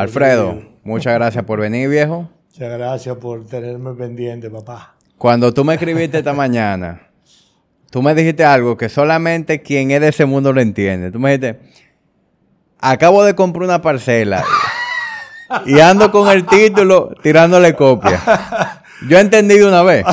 Alfredo, muchas gracias por venir, viejo. Muchas gracias por tenerme pendiente, papá. Cuando tú me escribiste esta mañana, tú me dijiste algo que solamente quien es de ese mundo lo entiende. Tú me dijiste, acabo de comprar una parcela y ando con el título tirándole copia. Yo entendí de una vez.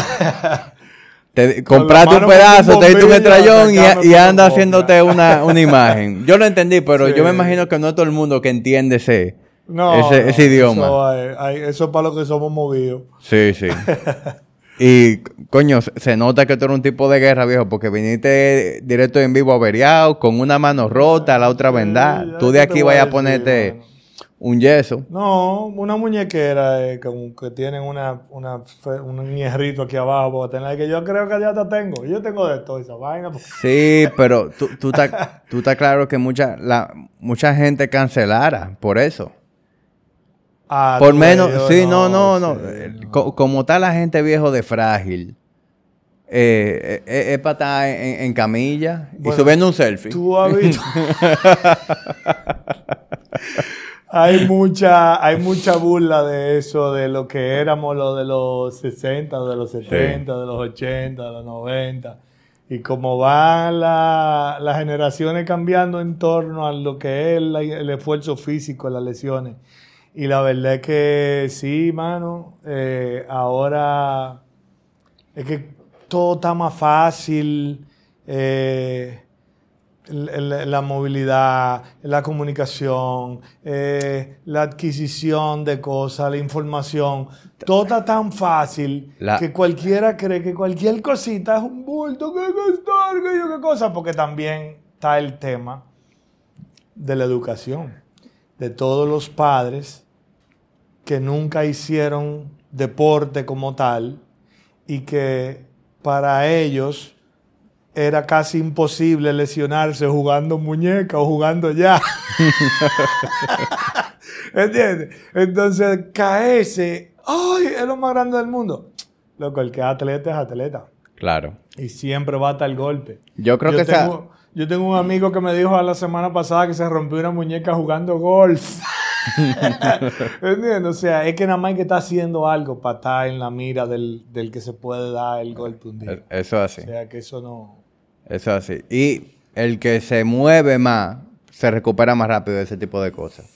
Te, compraste un pedazo, te diste un metrallón y, y anda haciéndote una, una, imagen. Yo lo entendí, pero yo me imagino que no es todo el mundo que entiende ese, ese, idioma. Eso, es para lo que somos movidos. Sí, sí. y, coño, se nota que tú eres un tipo de guerra, viejo, porque viniste directo en vivo averiado, con una mano rota, la otra vendada. tú de aquí vayas a ponerte un yeso. No, una muñequera eh, que, tienen una, una, un hierrito aquí abajo para tener que yo creo que ya te tengo. Yo tengo de todo esa vaina. Sí, pero tú, tú estás tú claro que mucha, la, mucha gente cancelara por eso. Ah, por menos, sí, no, no, no. Como está la gente viejo de frágil. Eh, eh, es para estar en, camilla y subiendo un selfie. Tú has visto. hay mucha, hay mucha burla de eso, de lo que éramos lo de los 60, de los 70, de los 80, de los 90. Y como van las generaciones cambiando en torno a lo que es el, esfuerzo físico, las lesiones. Y la verdad es que sí, mano, eh, ahora es que todo está más fácil. Eh, la movilidad, la comunicación, eh, la adquisición de cosas, la información, todo está tan fácil que cualquiera cree que cualquier cosita es un bulto, que gastar, que yo qué cosa, porque también está el tema de la educación, de todos los padres que nunca hicieron deporte como tal y que para ellos era casi imposible lesionarse jugando muñeca o jugando ya. ¿Entiendes? Entonces, caerse, ¡ay! Es lo más grande del mundo. Loco, el que es atleta es atleta. Claro. Y siempre va hasta el golpe. Yo creo que tengo, Yo tengo un amigo que me dijo la semana pasada que se rompió una muñeca jugando golf. ¿Entiendes? O sea, es que nada más que estar haciendo algo para estar en la mira del, del que se puede dar el golpe un día. Eso es así. O sea, que eso no... Eso es así. Y el que se mueve más, se recupera más rápido de ese tipo de cosas.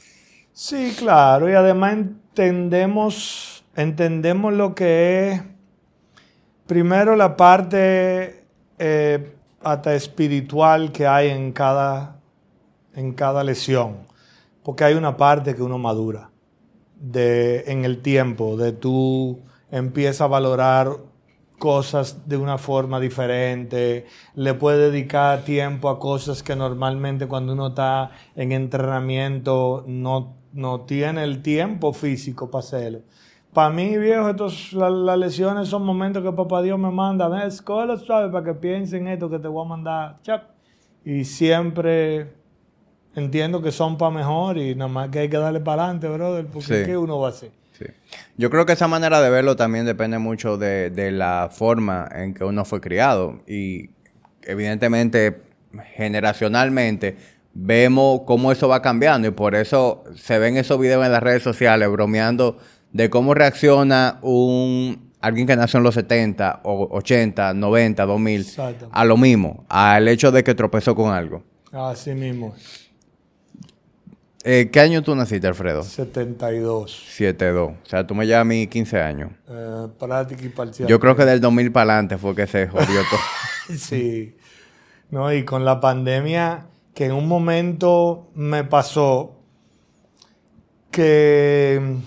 Sí, claro. Y además entendemos, entendemos lo que es, primero la parte eh, hasta espiritual que hay en cada, en cada lesión. Porque hay una parte que uno madura de, en el tiempo, de tú empiezas a valorar cosas de una forma diferente, le puede dedicar tiempo a cosas que normalmente cuando uno está en entrenamiento no, no tiene el tiempo físico para hacerlo. Para mí, viejo, estos, las lesiones son momentos que papá Dios me manda, ves, lo suave para que piensen esto que te voy a mandar. Y siempre entiendo que son para mejor y nada más que hay que darle para adelante, brother, porque ¿qué uno va a hacer? Yo creo que esa manera de verlo también depende mucho de, la forma en que uno fue criado. Y evidentemente, generacionalmente, vemos cómo eso va cambiando. Y por eso se ven esos videos en las redes sociales bromeando de cómo reacciona un alguien que nació en los 70, o 80, 90, 2000, a lo mismo, al hecho de que tropezó con algo. Así mismo. Eh, ¿Qué año tú naciste, Alfredo? 72. 72. O sea, tú me llevas a mí 15 años. Eh, práctica y parcial. Yo creo que del 2000 para adelante fue que se jodió todo. sí. No, y con la pandemia, que en un momento me pasó que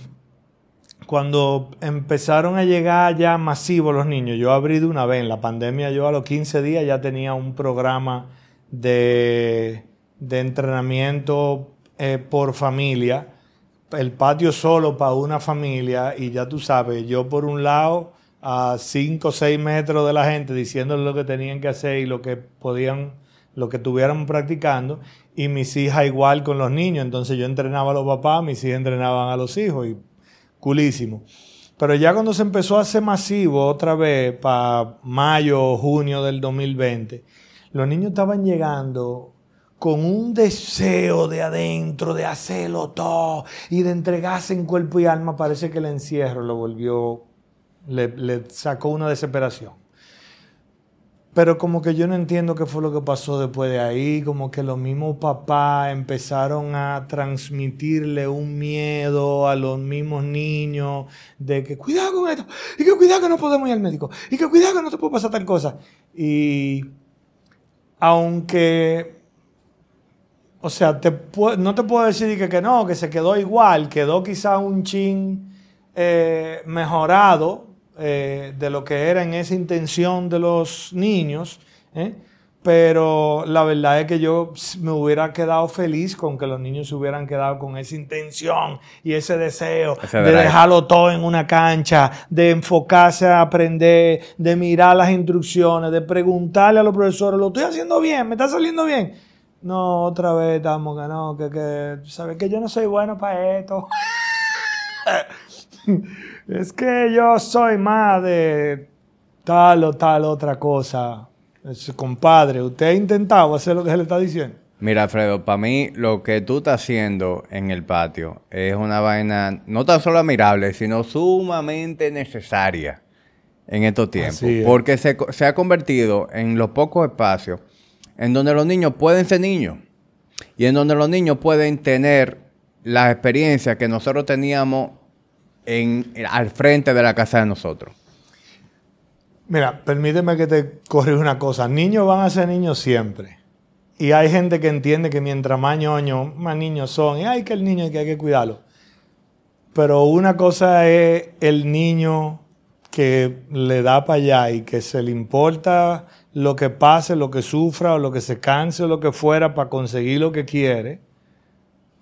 cuando empezaron a llegar ya masivos los niños, yo abrí de una vez en la pandemia, yo a los 15 días ya tenía un programa de, de entrenamiento eh, por familia, el patio solo para una familia y ya tú sabes, yo por un lado a 5 o 6 metros de la gente diciéndole lo que tenían que hacer y lo que podían, lo que estuvieran practicando y mis hijas igual con los niños, entonces yo entrenaba a los papás, mis hijas entrenaban a los hijos y culísimo. Pero ya cuando se empezó a hacer masivo otra vez para mayo o junio del 2020, los niños estaban llegando con un deseo de adentro de hacerlo todo y de entregarse en cuerpo y alma, parece que el encierro lo volvió, le, sacó una desesperación. Pero como que yo no entiendo qué fue lo que pasó después de ahí, como que los mismos papás empezaron a transmitirle un miedo a los mismos niños de que cuidado con esto, y que cuidado que no podemos ir al médico, y que cuidado que no te puede pasar tal cosa. Y aunque, o sea, te no te puedo decir que, que no, que se quedó igual, quedó quizá un chin eh, mejorado, eh, de lo que era en esa intención de los niños, ¿eh? pero la verdad es que yo me hubiera quedado feliz con que los niños se hubieran quedado con esa intención y ese deseo de dejarlo todo en una cancha, de enfocarse a aprender, de mirar las instrucciones, de preguntarle a los profesores, ¿lo estoy haciendo bien? ¿Me está saliendo bien? No, otra vez estamos que no, que, que sabes que yo no soy bueno para esto. es que yo soy más de tal o tal otra cosa. compadre, ¿usted ha intentado hacer lo que se le está diciendo? Mira, Alfredo, para mí lo que tú estás haciendo en el patio es una vaina no tan solo admirable, sino sumamente necesaria en estos tiempos. Porque se, se ha convertido en los pocos espacios en donde los niños pueden ser niños y en donde los niños pueden tener la experiencia que nosotros teníamos en, al frente de la casa de nosotros. Mira, permíteme que te corrija una cosa. Niños van a ser niños siempre. Y hay gente que entiende que mientras más ñoños, más niños son. Y hay que el niño que hay que cuidarlo. Pero una cosa es el niño que le da para allá y que se le importa lo que pase, lo que sufra o lo que se canse o lo que fuera para conseguir lo que quiere.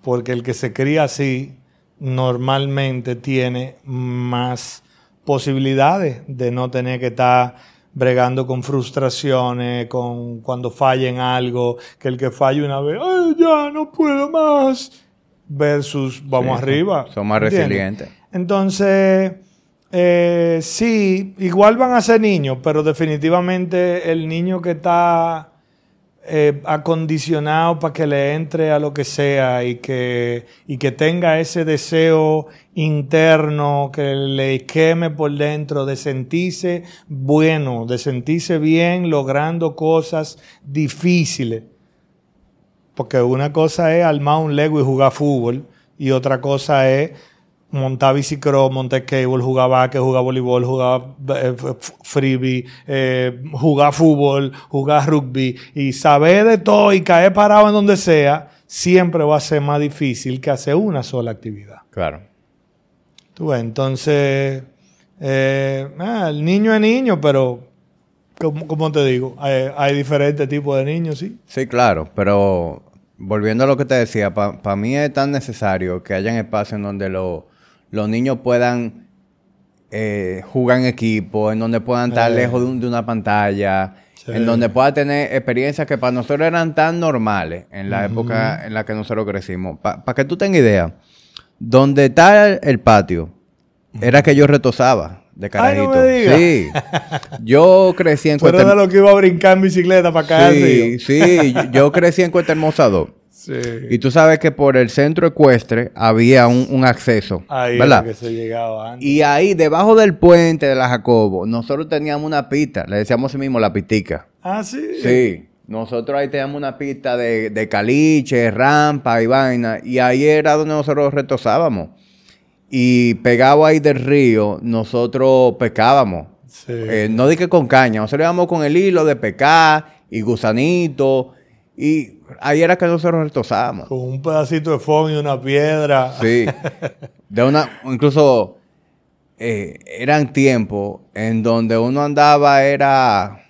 Porque el que se cría así normalmente tiene más posibilidades de no tener que estar bregando con frustraciones, con cuando falla en algo, que el que falle una vez, ¡ay, ya no puedo más! Versus, vamos arriba. Son más resilientes. Entonces, eh, sí, igual van a ser niños, pero definitivamente el niño que está eh, acondicionado para que le entre a lo que sea y que, y que tenga ese deseo interno que le queme por dentro de sentirse bueno, de sentirse bien logrando cosas difíciles. Porque una cosa es armar un Lego y jugar fútbol y otra cosa es montar bicicross, montar cable, jugar básquet, jugar voleibol, jugar eh, freebie, eh, jugar fútbol, jugar rugby y saber de todo y caer parado en donde sea, siempre va a ser más difícil que hacer una sola actividad. Claro. Tú entonces, eh, ah, el niño es niño, pero como, te digo, hay, diferentes tipos de niños, sí. Sí, claro, pero volviendo a lo que te decía, para mí es tan necesario que haya espacios en donde lo los niños puedan eh, jugar en equipo, en donde puedan estar eh. lejos de, una pantalla, en donde pueda tener experiencias que para nosotros eran tan normales en la época en la que nosotros crecimos. Para que tú tengas idea, donde está el, patio, era que yo retosaba de carajito. sí. Yo crecí en Cuesta Hermosa. lo que iba a brincar en bicicleta para acá. Sí, sí. Yo crecí en Cuesta Hermosa 2. Y tú sabes que por el centro ecuestre había un, acceso. Ahí ¿verdad? que se llegaba Y ahí, debajo del puente de la Jacobo, nosotros teníamos una pista. Le decíamos así mismo la pitica. Ah, sí. Sí. Nosotros ahí teníamos una pista de, de caliche, rampa y vaina. Y ahí era donde nosotros retosábamos. Y pegado ahí del río, nosotros pescábamos. Sí. Eh, no dije con caña, nosotros íbamos con el hilo de pecar y gusanito. Y ahí era que nosotros retosábamos. Con un pedacito de fondo y una piedra. Sí. De una, incluso eh, eran tiempos en donde uno andaba, era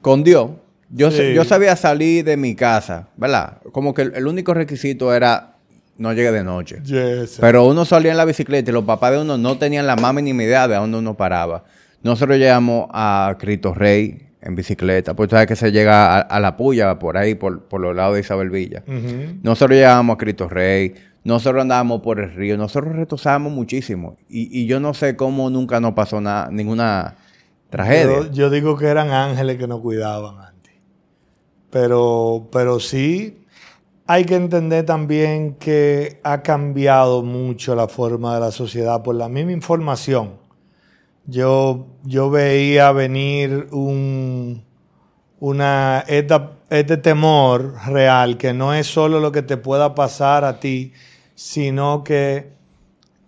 con Dios. Yo, yo sabía salir de mi casa, ¿verdad? Como que el, único requisito era no llegue de noche. Pero uno salía en la bicicleta y los papás de uno no tenían la más mínima idea de dónde uno paraba. Nosotros llegamos a Cristo Rey, en bicicleta. Pues sabes que se llega a, la puya por ahí, por, los lados de Isabel Villa. Nosotros llegábamos a Cristo Rey, nosotros andábamos por el río, nosotros retosábamos muchísimo. Y, yo no sé cómo nunca nos pasó nada, ninguna tragedia. Yo, digo que eran ángeles que nos cuidaban antes. Pero, pero sí, hay que entender también que ha cambiado mucho la forma de la sociedad por la misma información. Yo, yo veía venir un, una, este temor real, que no es solo lo que te pueda pasar a ti, sino que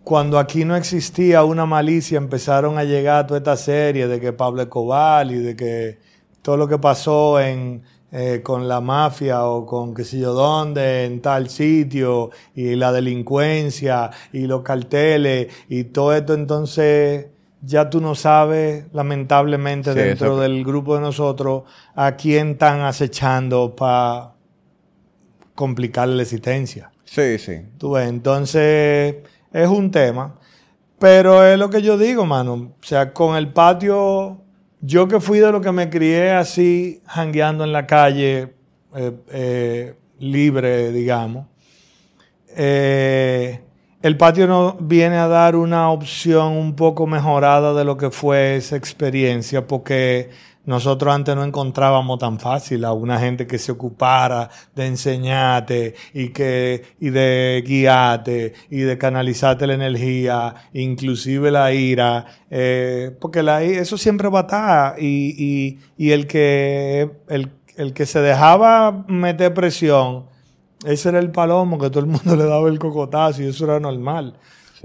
cuando aquí no existía una malicia, empezaron a llegar toda esta serie de que Pablo Escobar y de que todo lo que pasó en, eh, con la mafia o con qué sé yo dónde, en tal sitio, y la delincuencia y los carteles y todo esto, entonces ya tú no sabes, lamentablemente, dentro del grupo de nosotros, a quién están acechando para complicarle la existencia. Sí, sí. Tú ves, entonces es un tema, pero es lo que yo digo, mano. O sea, con el patio yo que fui de lo que me crié así, jangueando en la calle, eh, eh, libre, digamos, eh, el patio nos viene a dar una opción un poco mejorada de lo que fue esa experiencia, porque nosotros antes no encontrábamos tan fácil a una gente que se ocupara de enseñarte y, que, y de guiarte y de canalizarte la energía, inclusive la ira, eh, porque la, eso siempre va a estar y, y, el, que, el, el que se dejaba meter presión, ese era el palomo que todo el mundo le daba el cocotazo y eso era normal.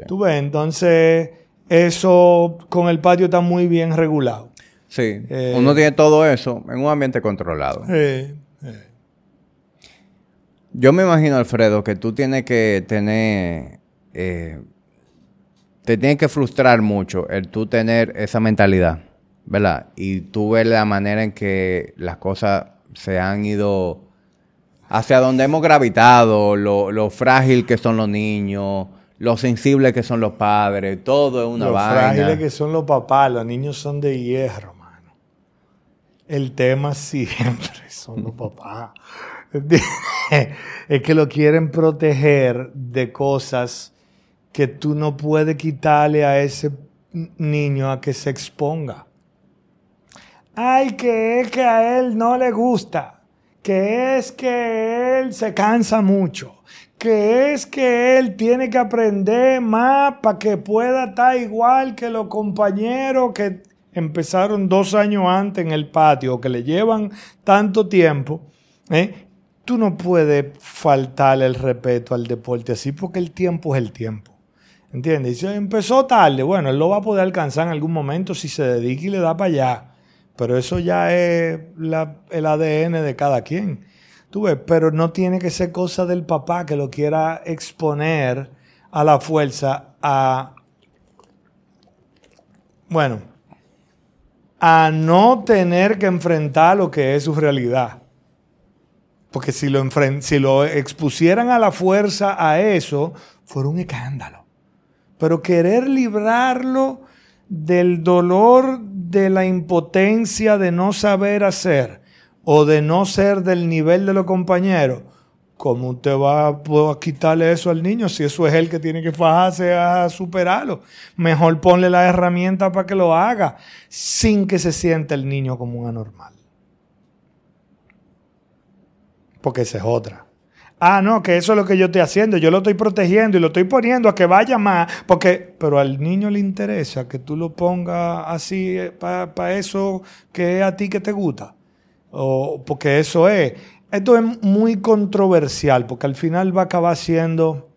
Tú ves, entonces eso con el patio está muy bien regulado. Sí, eh, uno tiene todo eso en un ambiente controlado. Yo me imagino, Alfredo, que tú tienes que tener... Eh, te tiene que frustrar mucho el tú tener esa mentalidad, ¿verdad? Y tú ver la manera en que las cosas se han ido hacia donde hemos gravitado, lo, frágil que son los niños, lo sensibles que son los padres, todo es una vaina. Lo frágiles que son los papás, los niños son de hierro. El tema siempre son los papás. es que lo quieren proteger de cosas que tú no puedes quitarle a ese niño a que se exponga. Ay, que es que a él no le gusta, que es que él se cansa mucho, que es que él tiene que aprender más para que pueda estar igual que los compañeros que empezaron dos años antes en el patio, que le llevan tanto tiempo, ¿eh? tú no puedes faltarle el respeto al deporte así porque el tiempo es el tiempo. ¿Entiendes? Y si empezó tarde, bueno, él lo va a poder alcanzar en algún momento si se dedica y le da para allá. Pero eso ya es el ADN de cada quien. Tú ves, pero no tiene que ser cosa del papá que lo quiera exponer a la fuerza a... Bueno, a no tener que enfrentar lo que es su realidad. Porque si lo, si lo expusieran a la fuerza a eso, fuera un escándalo. Pero querer librarlo del dolor de la impotencia de no saber hacer o de no ser del nivel de los compañeros, ¿Cómo usted va a quitarle eso al niño si eso es él que tiene que fajarse a superarlo? Mejor ponle la herramienta para que lo haga sin que se sienta el niño como un anormal. Porque esa es otra. Ah, no, que eso es lo que yo estoy haciendo. Yo lo estoy protegiendo y lo estoy poniendo a que vaya más. Porque, pero al niño le interesa que tú lo pongas así eh, para eso que es a ti que te gusta. O porque eso es. Esto es muy controversial porque al final va a acabar siendo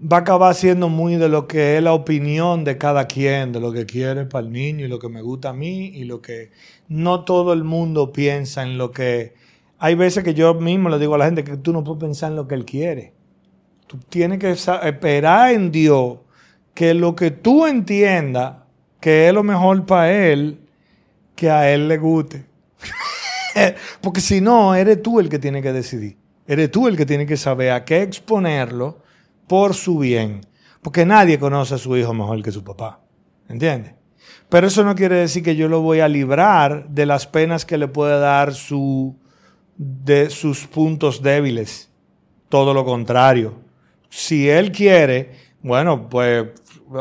va a acabar siendo muy de lo que es la opinión de cada quien, de lo que quiere para el niño y lo que me gusta a mí y lo que no todo el mundo piensa en lo que hay veces que yo mismo le digo a la gente que tú no puedes pensar en lo que él quiere. Tú tienes que esperar en Dios que lo que tú entiendas que es lo mejor para él, que a él le guste. Porque si no, eres tú el que tiene que decidir. Eres tú el que tiene que saber a qué exponerlo por su bien. Porque nadie conoce a su hijo mejor que su papá. ¿Entiendes? Pero eso no quiere decir que yo lo voy a librar de las penas que le puede dar su, de sus puntos débiles. Todo lo contrario. Si él quiere, bueno, pues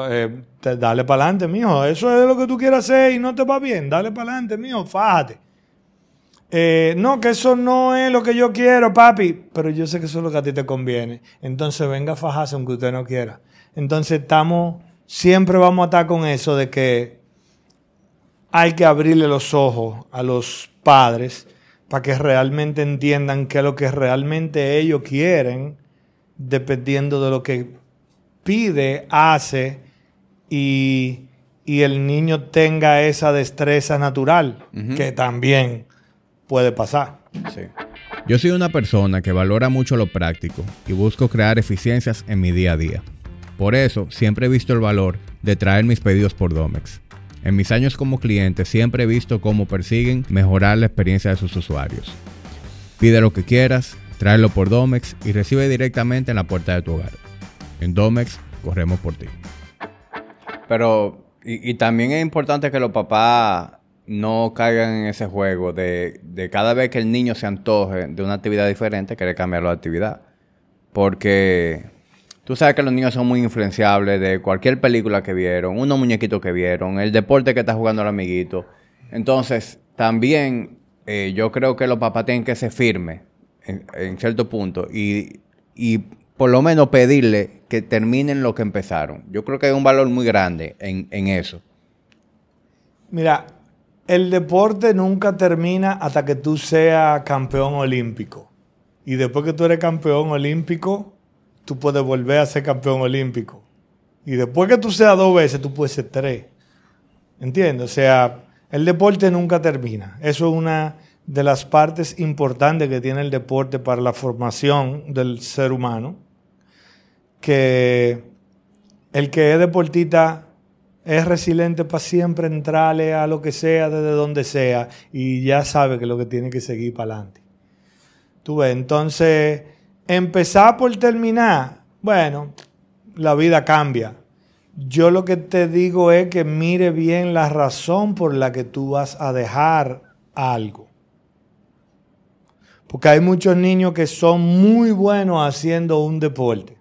eh, dale para adelante, mijo. Eso es lo que tú quieras hacer y no te va bien. Dale para adelante, mijo. Fájate. eh, no, que eso no es lo que yo quiero, papi, pero yo sé que eso es lo que a ti te conviene. Entonces venga a fajarse aunque usted no quiera. Entonces estamos, siempre vamos a estar con eso de que hay que abrirle los ojos a los padres para que realmente entiendan qué es lo que realmente ellos quieren, dependiendo de lo que pide, hace y, el niño tenga esa destreza natural, que también puede pasar. Yo soy una persona que valora mucho lo práctico y busco crear eficiencias en mi día a día. Por eso siempre he visto el valor de traer mis pedidos por Domex. En mis años como cliente siempre he visto cómo persiguen mejorar la experiencia de sus usuarios. Pide lo que quieras, tráelo por Domex y recibe directamente en la puerta de tu hogar. En Domex, corremos por ti. Pero, y, también es importante que los papás no caigan en ese juego de, de, cada vez que el niño se antoje de una actividad diferente, querer cambiarlo de actividad. Porque tú sabes que los niños son muy influenciables de cualquier película que vieron, unos muñequitos que vieron, el deporte que está jugando el amiguito. Entonces, también eh, yo creo que los papás tienen que ser firmes en, cierto punto y, y por lo menos pedirle que terminen lo que empezaron. Yo creo que hay un valor muy grande en, eso. Mira, el deporte nunca termina hasta que tú seas campeón olímpico. Y después que tú eres campeón olímpico, tú puedes volver a ser campeón olímpico. Y después que tú seas dos veces, tú puedes ser tres. ¿Entiendes? O sea, el deporte nunca termina. Eso es una de las partes importantes que tiene el deporte para la formación del ser humano que el que es deportista es resiliente para siempre entrarle a lo que sea, desde donde sea, y ya sabe que lo que tiene que seguir para adelante. Tú ves, entonces, empezar por terminar, bueno, la vida cambia. Yo lo que te digo es que mire bien la razón por la que tú vas a dejar algo. Porque hay muchos niños que son muy buenos haciendo un deporte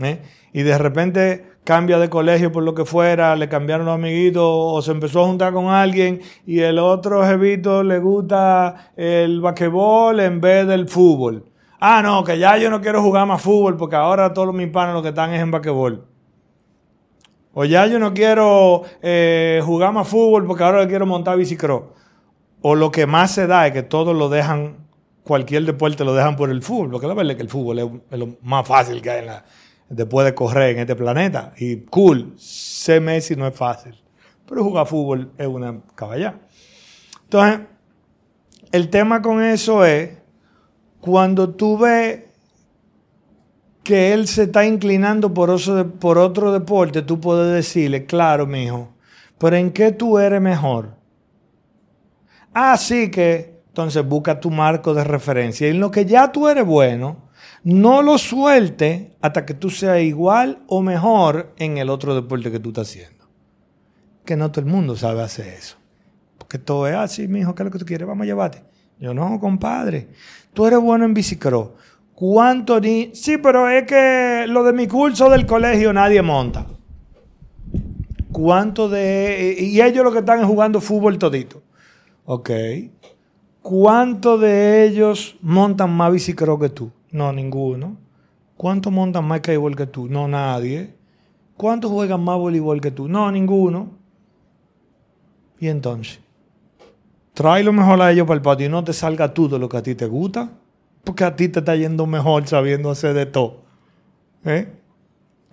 ¿eh? y de repente cambia de colegio por lo que fuera, le cambiaron los amiguitos o se empezó a juntar con alguien y el otro jevito le gusta el basquetbol en vez del fútbol. Ah, no, que ya yo no quiero jugar más fútbol porque ahora todos mis panes lo que están es en basquetbol. O ya yo no quiero eh, jugar más fútbol porque ahora quiero montar bicicross. O lo que más se da es que todos lo dejan, cualquier deporte lo dejan por el fútbol, porque la verdad es que el fútbol es lo más fácil que hay en la, después de correr en este planeta. Y cool, ser Messi no es fácil. Pero jugar fútbol es una caballá. Entonces, el tema con eso es cuando tú ves que él se está inclinando por, otro deporte, tú puedes decirle, claro, mijo, pero ¿en qué tú eres mejor? Así que, entonces busca tu marco de referencia. Y en lo que ya tú eres bueno, no lo suelte hasta que tú seas igual o mejor en el otro deporte que tú estás haciendo. Que no todo el mundo sabe hacer eso. Porque todo es así, mi hijo, ¿qué es lo que tú quieres? Vamos a llevarte. Yo no, compadre. Tú eres bueno en bicicross. ¿Cuánto ni.? Sí, pero es que lo de mi curso del colegio nadie monta. ¿Cuánto de.? Y ellos lo que están es jugando fútbol todito. Ok. ¿Cuántos de ellos montan más bicicross que tú? No, ninguno. ¿Cuántos montan más igual que tú? No, nadie. ¿Cuántos juegan más voleibol que tú? No, ninguno. Y entonces, trae lo mejor a ellos para el patio y no te salga tú de lo que a ti te gusta, porque a ti te está yendo mejor sabiendo hacer de todo. ¿eh?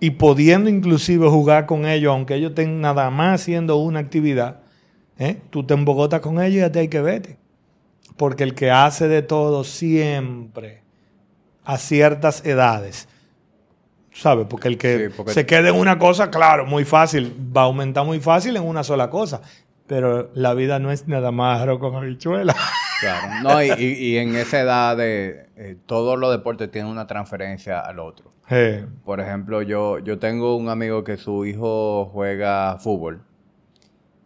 Y pudiendo inclusive jugar con ellos, aunque ellos estén nada más haciendo una actividad, ¿eh? tú te embogotas con ellos y ya te hay que vete. Porque el que hace de todo siempre a ciertas edades. ¿Sabes? Porque el que se quede en una cosa, claro, muy fácil, va a aumentar muy fácil en una sola cosa. Pero la vida no es nada más arroz con habichuela. Claro, no, y, en esa edad de eh, todos los deportes tienen una transferencia al otro. Por ejemplo, yo, yo tengo un amigo que su hijo juega fútbol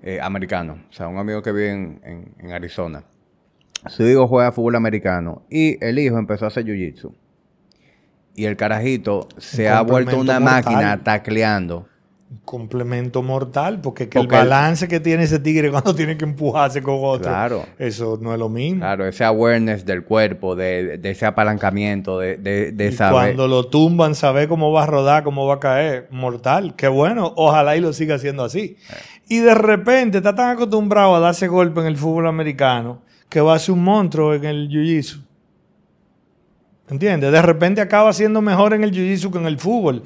eh, americano, o sea, un amigo que vive en, en Arizona. Su hijo juega fútbol americano y el hijo empezó a hacer jiu-jitsu y el carajito se ha vuelto una máquina tacleando. Complemento mortal, porque, que el balance que tiene ese tigre cuando tiene que empujarse con otro, Claro. eso no es lo mismo. Claro, ese awareness del cuerpo, de, de ese apalancamiento, de, de, de Y saber. cuando lo tumban, saber cómo va a rodar, cómo va a caer. Mortal. Qué bueno. Ojalá y lo siga haciendo así. Y de repente está tan acostumbrado a darse golpe en el fútbol americano que va a ser un monstruo en el jiu-jitsu. ¿Entiendes? De repente acaba siendo mejor en el jiu-jitsu que en el fútbol.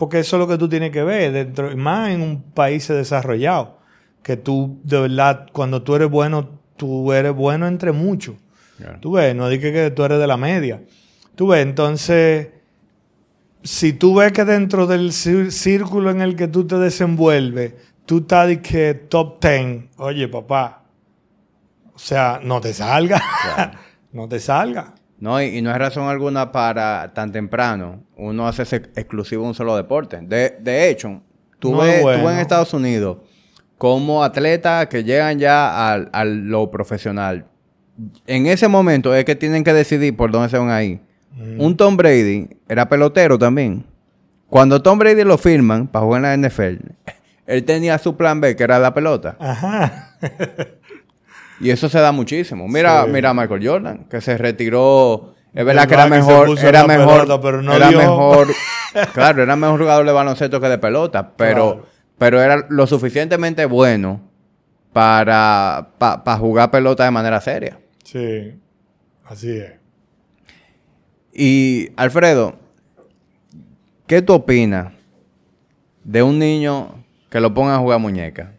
Porque eso es lo que tú tienes que ver. Dentro, más en un país desarrollado. Que tú, de verdad, cuando tú eres bueno, tú eres bueno entre muchos. Claro. Tú ves, no digas que tú eres de la media. Tú ves, entonces, si tú ves que dentro del círculo en el que tú te desenvuelves, tú estás de que top 10, oye papá, o sea, no te salga, no te salga. No, y, y no hay razón alguna para tan temprano uno hacerse exclusivo un solo deporte. De, de hecho, tú, No ves, es tú ves en. Estados Unidos como atletas que llegan ya al- a, lo profesional. En ese momento es que tienen que decidir por dónde se van a ir. Mm. Un Tom Brady era pelotero también. Cuando Tom Brady lo firman para jugar en la NFL, él tenía su plan B, que era la pelota. Ajá. Y eso se da muchísimo. Mira, Sí. mira a Michael Jordan, que se retiró. Es verdad que era que mejor, era mejor, pelota, pero no era dio. mejor, claro, era mejor jugador de baloncesto que de pelota, pero, Claro. pero era lo suficientemente bueno para, para jugar pelota de manera seria. Sí, así es. Y Alfredo, ¿qué tú opinas de un niño que lo ponga a jugar muñeca?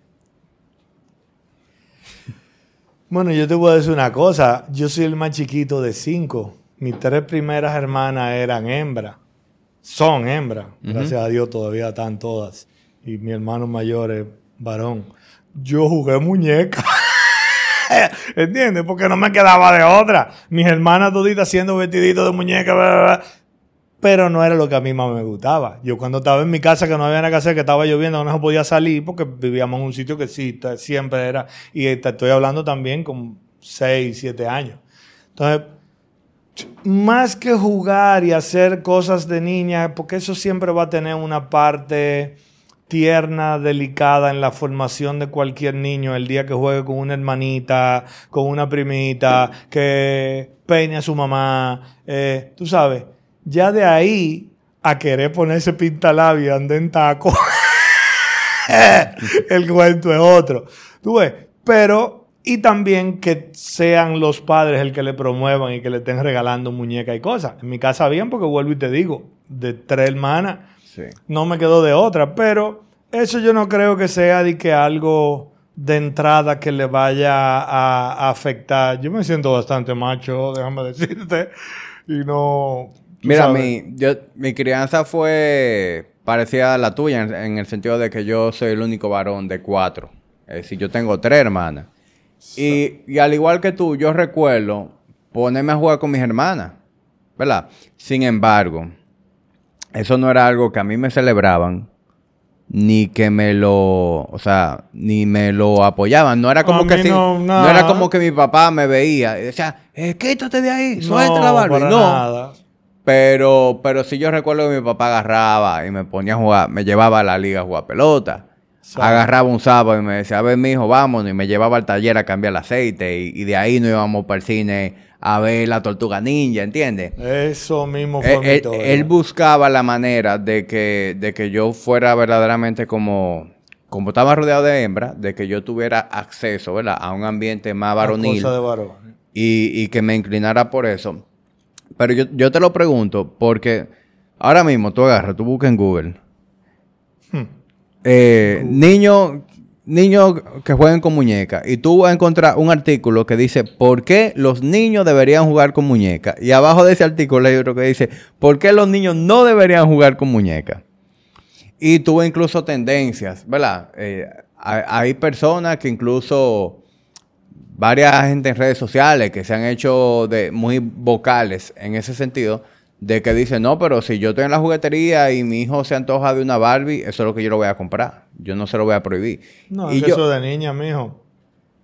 Bueno, yo te voy a decir una cosa. Yo soy el más chiquito de cinco. Mis tres primeras hermanas eran hembras. Son hembras. Gracias a Dios todavía están todas. Y mi hermano mayor es varón. Yo jugué muñeca. ¿Entiendes? Porque no me quedaba de otra. Mis hermanas toditas haciendo vestiditos de muñeca. bla, bla, bla. Pero no era lo que a mí más me gustaba. Yo cuando estaba en mi casa que no había nada que hacer, que estaba lloviendo, no podía salir porque vivíamos en un sitio que sí, siempre era. Y te estoy hablando también con 6, 7 años. Entonces, más que jugar y hacer cosas de niña, porque eso siempre va a tener una parte tierna, delicada en la formación de cualquier niño, el día que juegue con una hermanita, con una primita, que peine a su mamá, eh, tú sabes, ya de ahí a querer ponerse pintalabio y andar en taco, el cuento es otro. Tú ves, pero y también que sean los padres el que le promuevan y que le estén regalando muñecas y cosas. En mi casa bien, porque vuelvo y te digo, de tres hermanas, Sí. no me quedó de otra, pero eso yo no creo que sea de que algo de entrada que le vaya a, a afectar. Yo me siento bastante macho, déjame decirte, y no... Mira, sabes. mi, yo, mi crianza fue parecida a la tuya en, en el sentido de que yo soy el único varón de cuatro. Es decir, yo tengo tres hermanas. Y, y al igual que tú, yo recuerdo ponerme a jugar con mis hermanas, ¿verdad? Sin embargo, eso no era algo que a mí me celebraban, ni que me lo, o sea, ni me lo apoyaban. No era como A que si- no, no, era como que mi papá me veía y decía, eh, quítate de ahí, suelta la Barbie. para No, nada. Pero, pero sí yo recuerdo que mi papá agarraba y me ponía a jugar, me llevaba a la liga a jugar pelota. Sabe. Agarraba un sábado y me decía, a ver, mijo, vámonos. Y me llevaba al taller a cambiar el aceite. Y, y de ahí nos íbamos para el cine a ver la tortuga ninja, ¿entiendes? Eso mismo fue Él, mi él- buscaba la manera de que, de que yo fuera verdaderamente como, como estaba rodeado de hembras, de que yo tuviera acceso, ¿verdad? A un ambiente más varonil cosa de varón. y, y que me inclinara por eso. Pero yo, yo te lo pregunto porque ahora mismo tú agarras, tú buscas en Google. Hmm. Eh, niños niños que jueguen con muñecas. Y tú vas a encontrar un artículo que dice ¿Por qué los niños deberían jugar con muñecas? Y abajo de ese artículo hay otro que dice ¿Por qué los niños no deberían jugar con muñecas? Y tuvo incluso tendencias, ¿verdad? Eh, hay, hay personas que incluso varias gente en redes sociales que se han hecho de muy vocales en ese sentido de que dicen, no, pero si yo estoy en la juguetería y mi hijo se antoja de una Barbie, eso es lo que yo lo voy a comprar. Yo no se lo voy a prohibir. No, y es yo, eso de niña, mijo.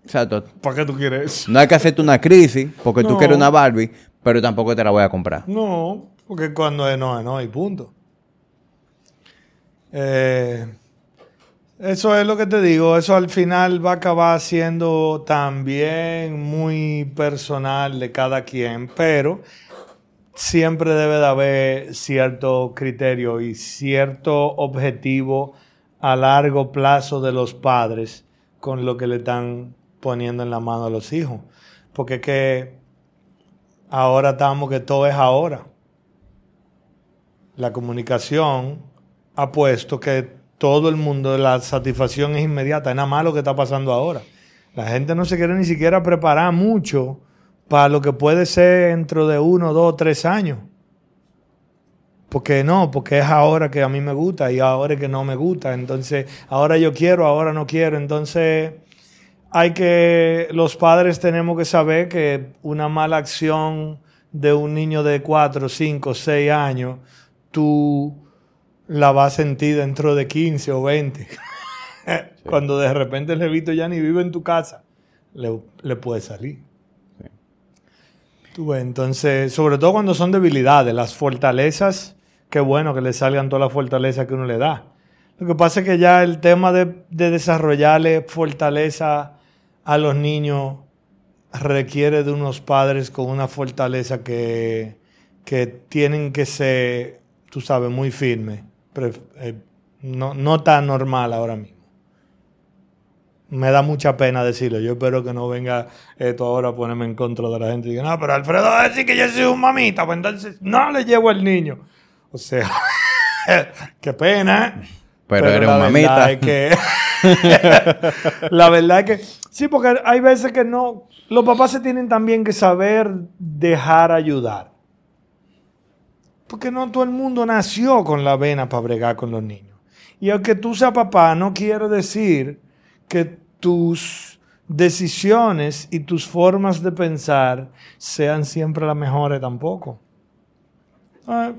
exacto. ¿Para qué tú quieres? No hay que hacerte una crisis porque tú quieres una Barbie, pero tampoco te la voy a comprar. No, porque cuando es no, es no y punto. Eh, Eso es lo que te digo, eso al final va a acabar siendo también muy personal de cada quien, pero siempre debe de haber cierto criterio y cierto objetivo a largo plazo de los padres con lo que le están poniendo en la mano a los hijos. Porque es que ahora estamos que todo es ahora. La comunicación ha puesto que todo el mundo, la satisfacción es inmediata. Es nada más lo que está pasando ahora. La gente no se quiere ni siquiera preparar mucho para lo que puede ser dentro de uno, dos, tres años. Porque no, porque es ahora que a mí me gusta y ahora es que no me gusta. Entonces, ahora yo quiero, ahora no quiero. Entonces, hay que, los padres tenemos que saber que una mala acción de un niño de cuatro, cinco, seis años, tú la va a sentir dentro de 15 o 20. Cuando de repente el levito ya ni vive en tu casa, le, puede salir. entonces, sobre todo cuando son debilidades, las fortalezas, qué bueno que le salgan todas las fortalezas que uno le da. Lo que pasa es que ya el tema de, de desarrollarle fortaleza a los niños requiere de unos padres con una fortaleza que, que tienen que ser, tú sabes, muy firmes eh, no, no tan normal ahora mismo. Me da mucha pena decirlo. Yo espero que no venga esto ahora a ponerme en contra de la gente y diga, no, pero Alfredo va a decir que yo soy un mamita, pues entonces no le llevo al niño. O sea, qué pena. Pero, eres un mamita. que, la verdad es que sí, porque hay veces que no. Los papás se tienen también que saber dejar ayudar. Porque no todo el mundo nació con la vena para bregar con los niños. Y aunque tú seas papá, no quiere decir que tus decisiones y tus formas de pensar sean siempre las mejores tampoco. Ah,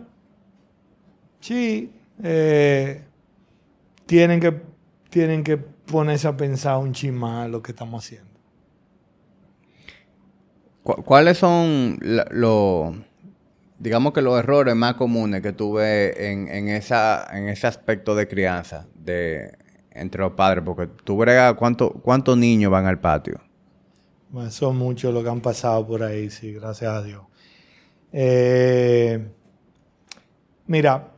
sí, eh, tienen, que, tienen que ponerse a pensar un chismar lo que estamos haciendo. ¿Cuáles son los digamos que los errores más comunes que tuve en, en, esa, en ese aspecto de crianza de, entre los padres, porque tú bregas, ¿cuántos niños van al patio? Son muchos los que han pasado por ahí, sí, gracias a Dios. Eh, mira,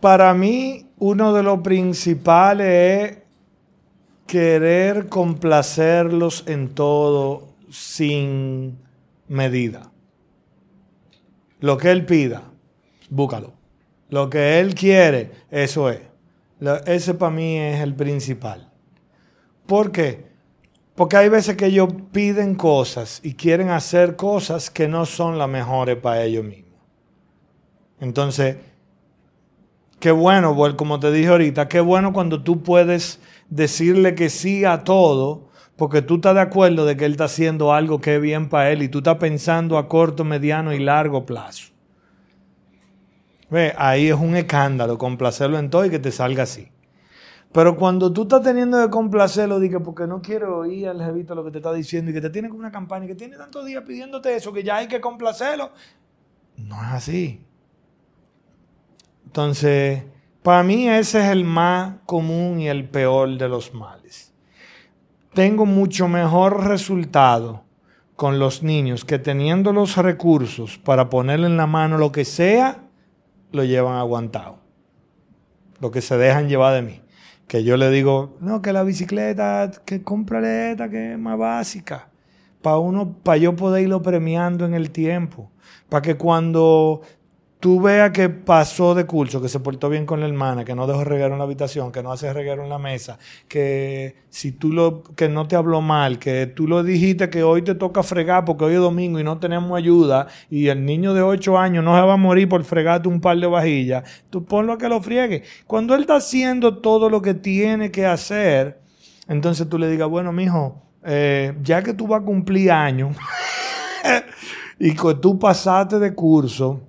para mí uno de los principales es querer complacerlos en todo sin medida. Lo que Él pida, búscalo. Lo que Él quiere, eso es. ese para mí es el principal. ¿Por qué? Porque hay veces que ellos piden cosas y quieren hacer cosas que no son las mejores para ellos mismos. Entonces, qué bueno, como te dije ahorita, qué bueno cuando tú puedes decirle que sí a todo porque tú estás de acuerdo de que él está haciendo algo que es bien para él y tú estás pensando a corto, mediano y largo plazo. Ve, ahí es un escándalo, complacerlo en todo y que te salga así. Pero cuando tú estás teniendo que complacerlo, dije, porque no quiero oír al jevito lo que te está diciendo y que te tiene como una campaña y que tiene tantos días pidiéndote eso, que ya hay que complacerlo. No es así. Entonces, para mí ese es el más común y el peor de los males tengo mucho mejor resultado con los niños que teniendo los recursos para ponerle en la mano lo que sea, lo llevan aguantado. Lo que se dejan llevar de mí. Que yo le digo, no, que la bicicleta, que cómprale esta que es más básica. Para uno, para yo poder irlo premiando en el tiempo. Para que cuando tú veas que pasó de curso, que se portó bien con la hermana, que no dejó reguero en la habitación, que no hace reguero en la mesa, que si tú lo, que no te habló mal, que tú lo dijiste que hoy te toca fregar porque hoy es domingo y no tenemos ayuda y el niño de 8 años no se va a morir por fregarte un par de vajillas, tú ponlo a que lo friegue. Cuando él está haciendo todo lo que tiene que hacer, entonces tú le digas, bueno, mijo, eh, ya que tú vas a cumplir años y que tú pasaste de curso,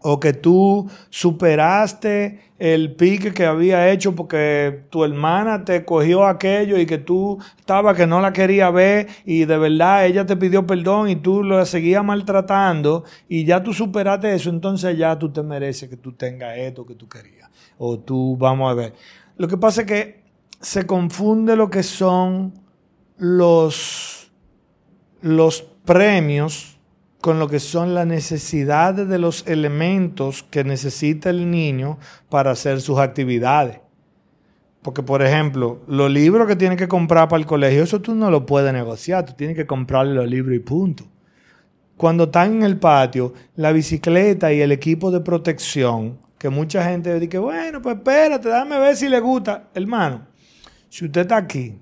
o que tú superaste el pique que había hecho porque tu hermana te cogió aquello y que tú estaba que no la quería ver y de verdad ella te pidió perdón y tú la seguías maltratando y ya tú superaste eso, entonces ya tú te mereces que tú tengas esto que tú querías. O tú, vamos a ver. Lo que pasa es que se confunde lo que son los, los premios con lo que son las necesidades de los elementos que necesita el niño para hacer sus actividades. Porque, por ejemplo, los libros que tiene que comprar para el colegio, eso tú no lo puedes negociar, tú tienes que comprarle los libros y punto. Cuando están en el patio, la bicicleta y el equipo de protección, que mucha gente dice, bueno, pues espérate, dame ver si le gusta. Hermano, si usted está aquí,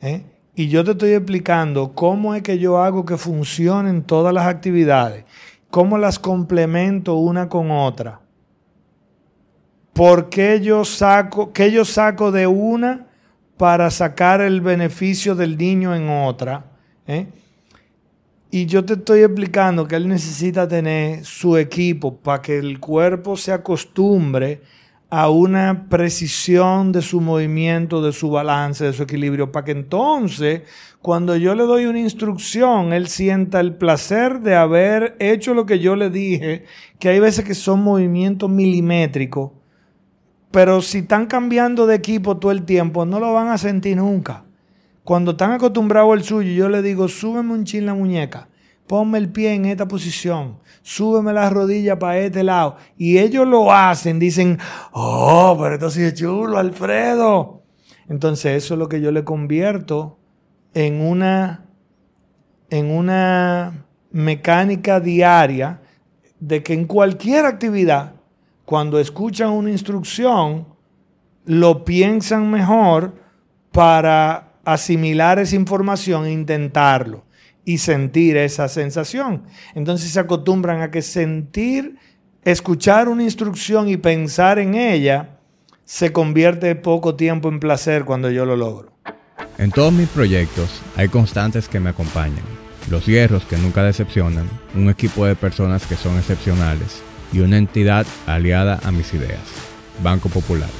¿eh? Y yo te estoy explicando cómo es que yo hago que funcionen todas las actividades, cómo las complemento una con otra. ¿Por qué yo saco, qué yo saco de una para sacar el beneficio del niño en otra? ¿Eh? Y yo te estoy explicando que él necesita tener su equipo para que el cuerpo se acostumbre a una precisión de su movimiento, de su balance, de su equilibrio, para que entonces, cuando yo le doy una instrucción, él sienta el placer de haber hecho lo que yo le dije, que hay veces que son movimientos milimétricos, pero si están cambiando de equipo todo el tiempo, no lo van a sentir nunca. Cuando están acostumbrados al suyo, yo le digo, súbeme un chin la muñeca ponme el pie en esta posición, súbeme las rodillas para este lado. Y ellos lo hacen, dicen, oh, pero esto sí es chulo, Alfredo. Entonces eso es lo que yo le convierto en una, en una mecánica diaria de que en cualquier actividad, cuando escuchan una instrucción, lo piensan mejor para asimilar esa información e intentarlo y sentir esa sensación. Entonces se acostumbran a que sentir, escuchar una instrucción y pensar en ella se convierte poco tiempo en placer cuando yo lo logro. En todos mis proyectos hay constantes que me acompañan, los hierros que nunca decepcionan, un equipo de personas que son excepcionales y una entidad aliada a mis ideas. Banco Popular,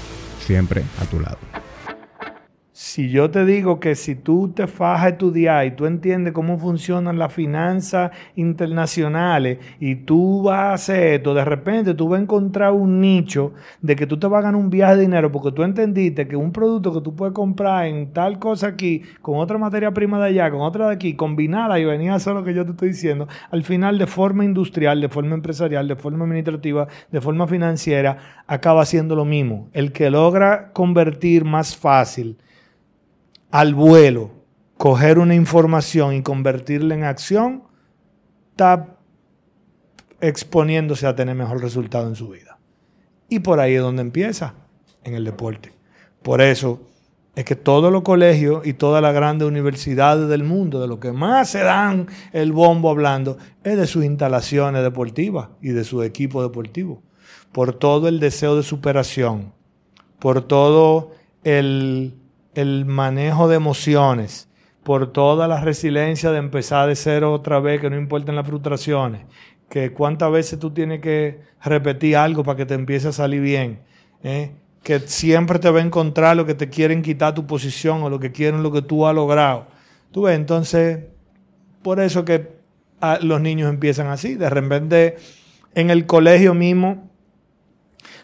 siempre a tu lado. Si yo te digo que si tú te fajas a estudiar y tú entiendes cómo funcionan las finanzas internacionales y tú vas a hacer esto, de repente tú vas a encontrar un nicho de que tú te vas a ganar un viaje de dinero porque tú entendiste que un producto que tú puedes comprar en tal cosa aquí, con otra materia prima de allá, con otra de aquí, combinada y venía a hacer lo que yo te estoy diciendo, al final de forma industrial, de forma empresarial, de forma administrativa, de forma financiera, acaba siendo lo mismo. El que logra convertir más fácil, al vuelo, coger una información y convertirla en acción, está exponiéndose a tener mejor resultado en su vida. Y por ahí es donde empieza, en el deporte. Por eso es que todos los colegios y todas las grandes universidades del mundo, de lo que más se dan el bombo hablando, es de sus instalaciones deportivas y de su equipo deportivo. Por todo el deseo de superación, por todo el el manejo de emociones, por toda la resiliencia de empezar de cero otra vez, que no importen las frustraciones, que cuántas veces tú tienes que repetir algo para que te empiece a salir bien, ¿eh? que siempre te va a encontrar lo que te quieren quitar tu posición o lo que quieren lo que tú has logrado. Tú ves, entonces, por eso que ah, los niños empiezan así, de repente en el colegio mismo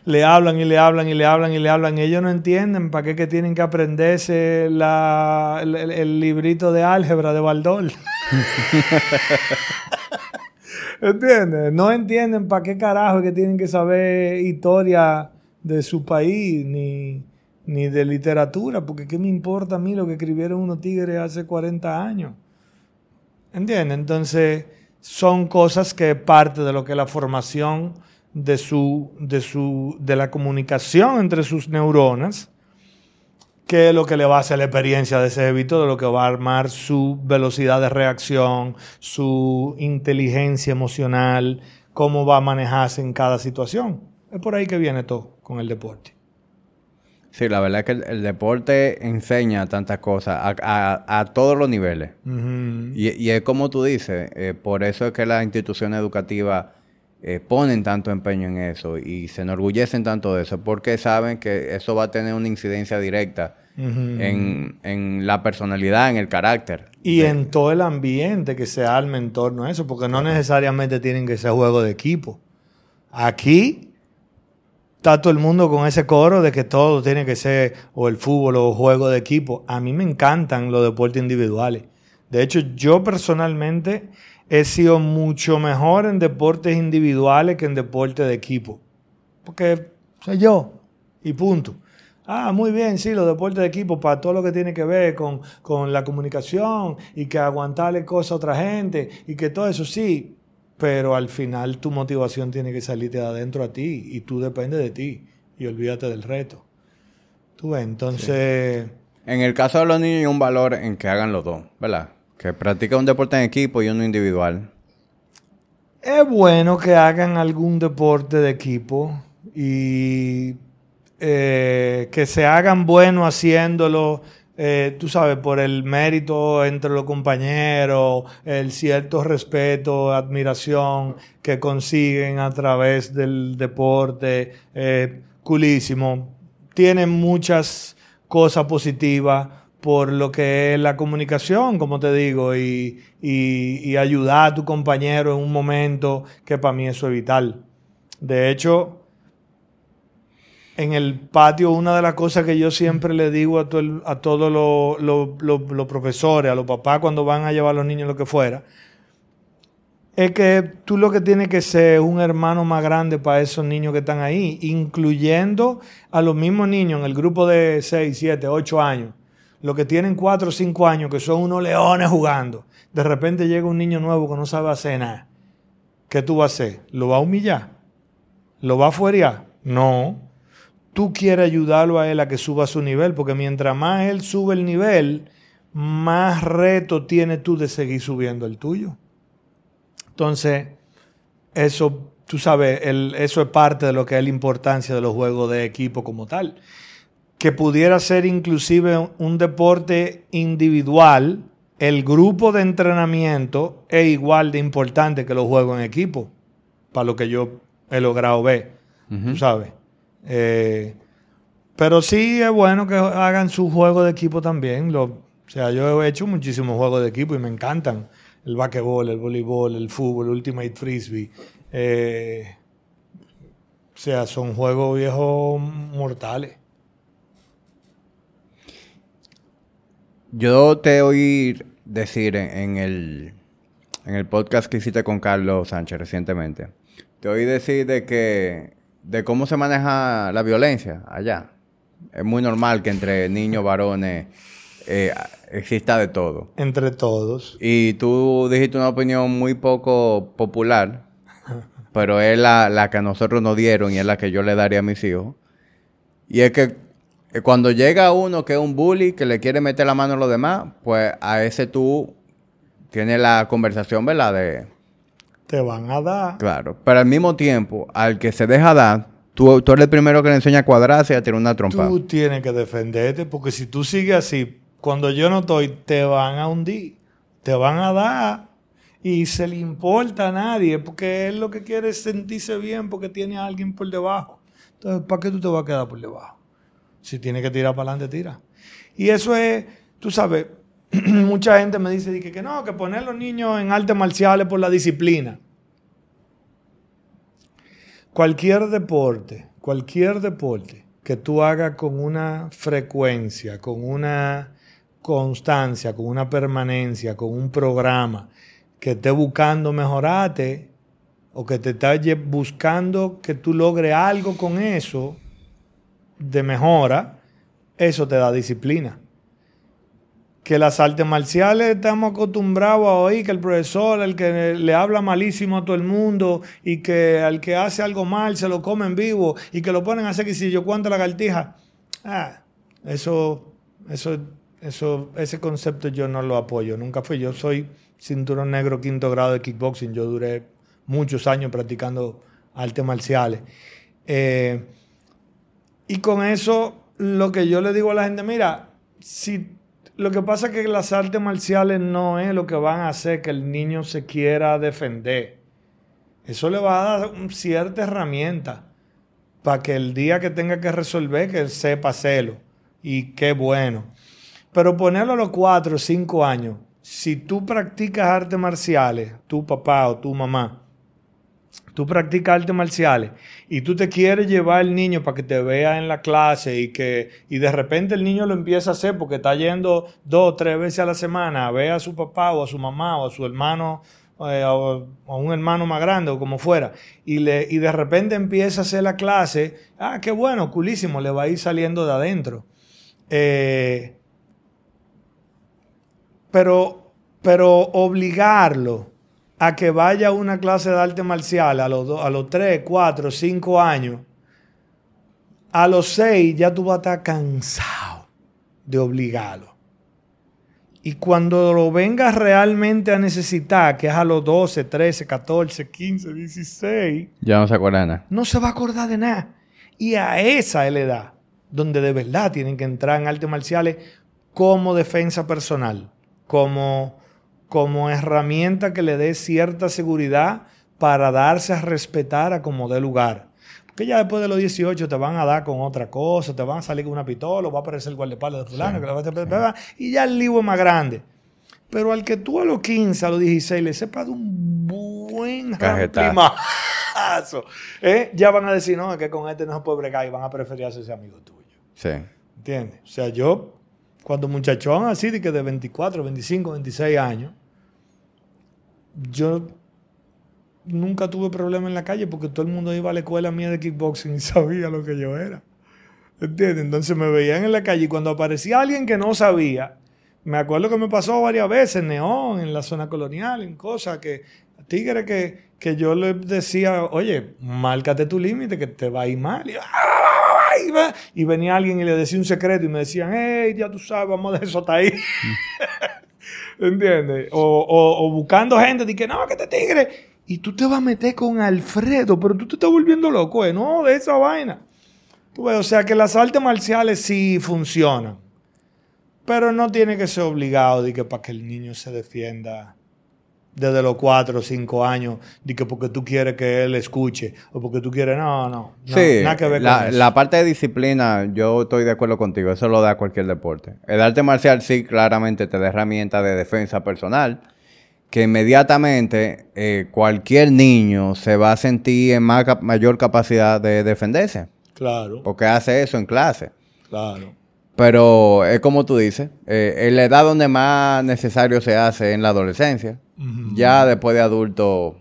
le hablan y le hablan y le hablan y le hablan. Ellos no entienden para qué que tienen que aprenderse la, el, librito de álgebra de Baldol. ¿Entiendes? No entienden para qué carajo que tienen que saber historia de su país ni, ni de literatura, porque qué me importa a mí lo que escribieron unos tigres hace 40 años. ¿Entiendes? Entonces, son cosas que parte de lo que la formación de, su, de, su, de la comunicación entre sus neuronas, que es lo que le va a hacer la experiencia de ese hábito, de lo que va a armar su velocidad de reacción, su inteligencia emocional, cómo va a manejarse en cada situación. Es por ahí que viene todo con el deporte. Sí, la verdad es que el, deporte enseña tantas cosas a, todos los niveles. y, es como tú dices, eh, por eso es que las instituciones educativas eh, ponen tanto empeño en eso y se enorgullecen tanto de eso porque saben que eso va a tener una incidencia directa en, la personalidad, en el carácter. Y en todo el ambiente que se arme en torno a eso, porque no necesariamente tienen que ser juegos de equipo. Aquí está todo el mundo con ese coro de que todo tiene que ser o el fútbol o juego de equipo. A mí me encantan los deportes individuales. De hecho, yo personalmente he sido mucho mejor en deportes individuales que en deportes de equipo. Porque soy yo y punto. Ah, muy bien, sí, los deportes de equipo para todo lo que tiene que ver con, con la comunicación y que aguantarle cosas a otra gente y que todo eso sí, pero al final tu motivación tiene que salirte de adentro a ti y tú dependes de ti y olvídate del reto. Tú ves, entonces... En el caso de los niños hay un valor en que hagan los dos, ¿verdad? Que practiquen un deporte en equipo y uno individual. Es bueno que hagan algún deporte de equipo y eh, que se hagan buenos haciéndolo eh, tú sabes, por el mérito entre los compañeros, el cierto respeto, admiración que consiguen a través del deporte, eh, culísimo. Tienen muchas cosas positivas por lo que es la comunicación, como te digo, y, y ayudar a tu compañero en un momento que para mí eso es vital. De hecho, en el patio, una de las cosas que yo siempre le digo a, a todos los, profesores, a los papás cuando van a llevar a los niños, lo que fuera, es que tú lo que tienes que ser un hermano más grande para esos niños que están ahí, incluyendo a los mismos niños en el grupo de 6, 7, 8 años, los que tienen 4 o 5 años, que son unos leones jugando. De repente llega un niño nuevo que no sabe hacer nada. ¿Qué tú vas a hacer? ¿Lo va a humillar? ¿Lo va a fuerear? No tú quieres ayudarlo a él a que suba su nivel, porque mientras más él sube el nivel, más reto tienes tú de seguir subiendo el tuyo. Entonces, eso, tú sabes, eso es parte de lo que es la importancia de los juegos de equipo como tal. Que pudiera ser inclusive un deporte individual, el grupo de entrenamiento es igual de importante que los juegos en equipo, para lo que yo he logrado ver, tú sabes. Eh, pero sí es bueno que hagan su juego de equipo también. Lo, o sea, yo he hecho muchísimos juegos de equipo y me encantan. El basquetbol, el voleibol, el fútbol, el ultimate frisbee. Eh, o sea, son juegos viejos mortales. Yo te oí decir en, el, en el podcast que hiciste con Carlos Sánchez recientemente, te oí decir de que de cómo se maneja la violencia allá. Es muy normal que entre niños, varones, eh, exista de todo. Entre todos. Y tú dijiste una opinión muy poco popular, pero es la, que a nosotros nos dieron y es la que yo le daría a mis hijos. Y es que cuando llega uno que es un bully, que le quiere meter la mano a los demás, pues a ese tú tienes la conversación, ¿verdad? De, te van a dar. Claro, pero al mismo tiempo, al que se deja dar, tú, tú eres el primero que le enseña a cuadrarse y a tirar una trompa. Tú tienes que defenderte, porque si tú sigues así, cuando yo no estoy, te van a hundir, te van a dar y se le importa a nadie, porque él lo que quiere es sentirse bien porque tiene a alguien por debajo. Entonces, ¿para qué tú te vas a quedar por debajo? Si tiene que tirar para adelante, tira. Y eso es, tú sabes, mucha gente me dice que, que no, que poner a los niños en artes marciales por la disciplina. Cualquier deporte, cualquier deporte que tú hagas con una frecuencia, con una constancia, con una permanencia, con un programa que esté buscando mejorarte o que te esté buscando que tú logres algo con eso de mejora, eso te da disciplina que las artes marciales estamos acostumbrados a oír que el profesor, el que le habla malísimo a todo el mundo y que al que hace algo mal se lo comen vivo y que lo ponen a hacer que si yo cuento la cartija. Ah, eso, eso, eso, ese concepto yo no lo apoyo. Nunca fui. Yo soy cinturón negro quinto grado de kickboxing. Yo duré muchos años practicando artes marciales. Eh, y con eso, lo que yo le digo a la gente, mira, si lo que pasa es que las artes marciales no es lo que van a hacer que el niño se quiera defender. Eso le va a dar cierta herramienta para que el día que tenga que resolver, que sepa hacerlo. Y qué bueno. Pero ponerlo a los cuatro o cinco años, si tú practicas artes marciales, tu papá o tu mamá, tú practicas artes marciales y tú te quieres llevar al niño para que te vea en la clase y que y de repente el niño lo empieza a hacer porque está yendo dos o tres veces a la semana a ver a su papá o a su mamá o a su hermano eh, o a un hermano más grande o como fuera y, le, y de repente empieza a hacer la clase, ah, qué bueno, culísimo, le va a ir saliendo de adentro. Eh, pero, pero obligarlo a que vaya a una clase de arte marcial a los, a los 3, 4, 5 años, a los 6 ya tú vas a estar cansado de obligarlo. Y cuando lo vengas realmente a necesitar, que es a los 12, 13, 14, 15, 16, Ya no se acuerda de nada. no se va a acordar de nada. Y a esa es la edad donde de verdad tienen que entrar en artes marciales como defensa personal, como, como herramienta que le dé cierta seguridad para darse a respetar a como dé lugar. Porque ya después de los 18 te van a dar con otra cosa, te van a salir con una pistola, va a aparecer el guardaespaldas de fulano, que va a- y ya el lío es más grande. Pero al que tú a los 15, a los 16 le sepas de un buen ramplimazo, ¿eh? ya van a decir, no, es que con este no se puede bregar y van a preferir hacerse amigo tuyo. Sí. ¿Entiendes? O sea, yo, cuando muchachón así, de que de 24, 25, 26 años, yo nunca tuve problema en la calle porque todo el mundo iba a la escuela mía de kickboxing y sabía lo que yo era. ¿Entiendes? Entonces me veían en la calle y cuando aparecía alguien que no sabía, me acuerdo que me pasó varias veces en Neón, en la zona colonial, en cosas que, tigres que, que yo le decía, oye, márcate tu límite que te va a ir mal. Y, y venía alguien y le decía un secreto y me decían, hey, ya tú sabes, vamos dejar eso hasta ahí. ¿Entiendes? O, o- o buscando gente, de que no, que te tigre. Y tú te vas a meter con Alfredo, pero tú te estás volviendo loco, ¿eh? No, de esa vaina. Tú ves, o sea que las artes marciales sí funcionan. Pero no tiene que ser obligado de que para que el niño se defienda desde los 4 o 5 años, de que porque tú quieres que él escuche, o porque tú quieres, no, no, no sí, nada que ver la, con eso. la parte de disciplina, yo estoy de acuerdo contigo, eso lo da cualquier deporte. El arte marcial sí claramente te da herramientas de defensa personal, que inmediatamente eh, cualquier niño se va a sentir en más mayor capacidad de defenderse, Claro, porque hace eso en clase. claro. Pero es como tú dices, eh, en la edad donde más necesario se hace en la adolescencia, Ujú. ya después de adulto,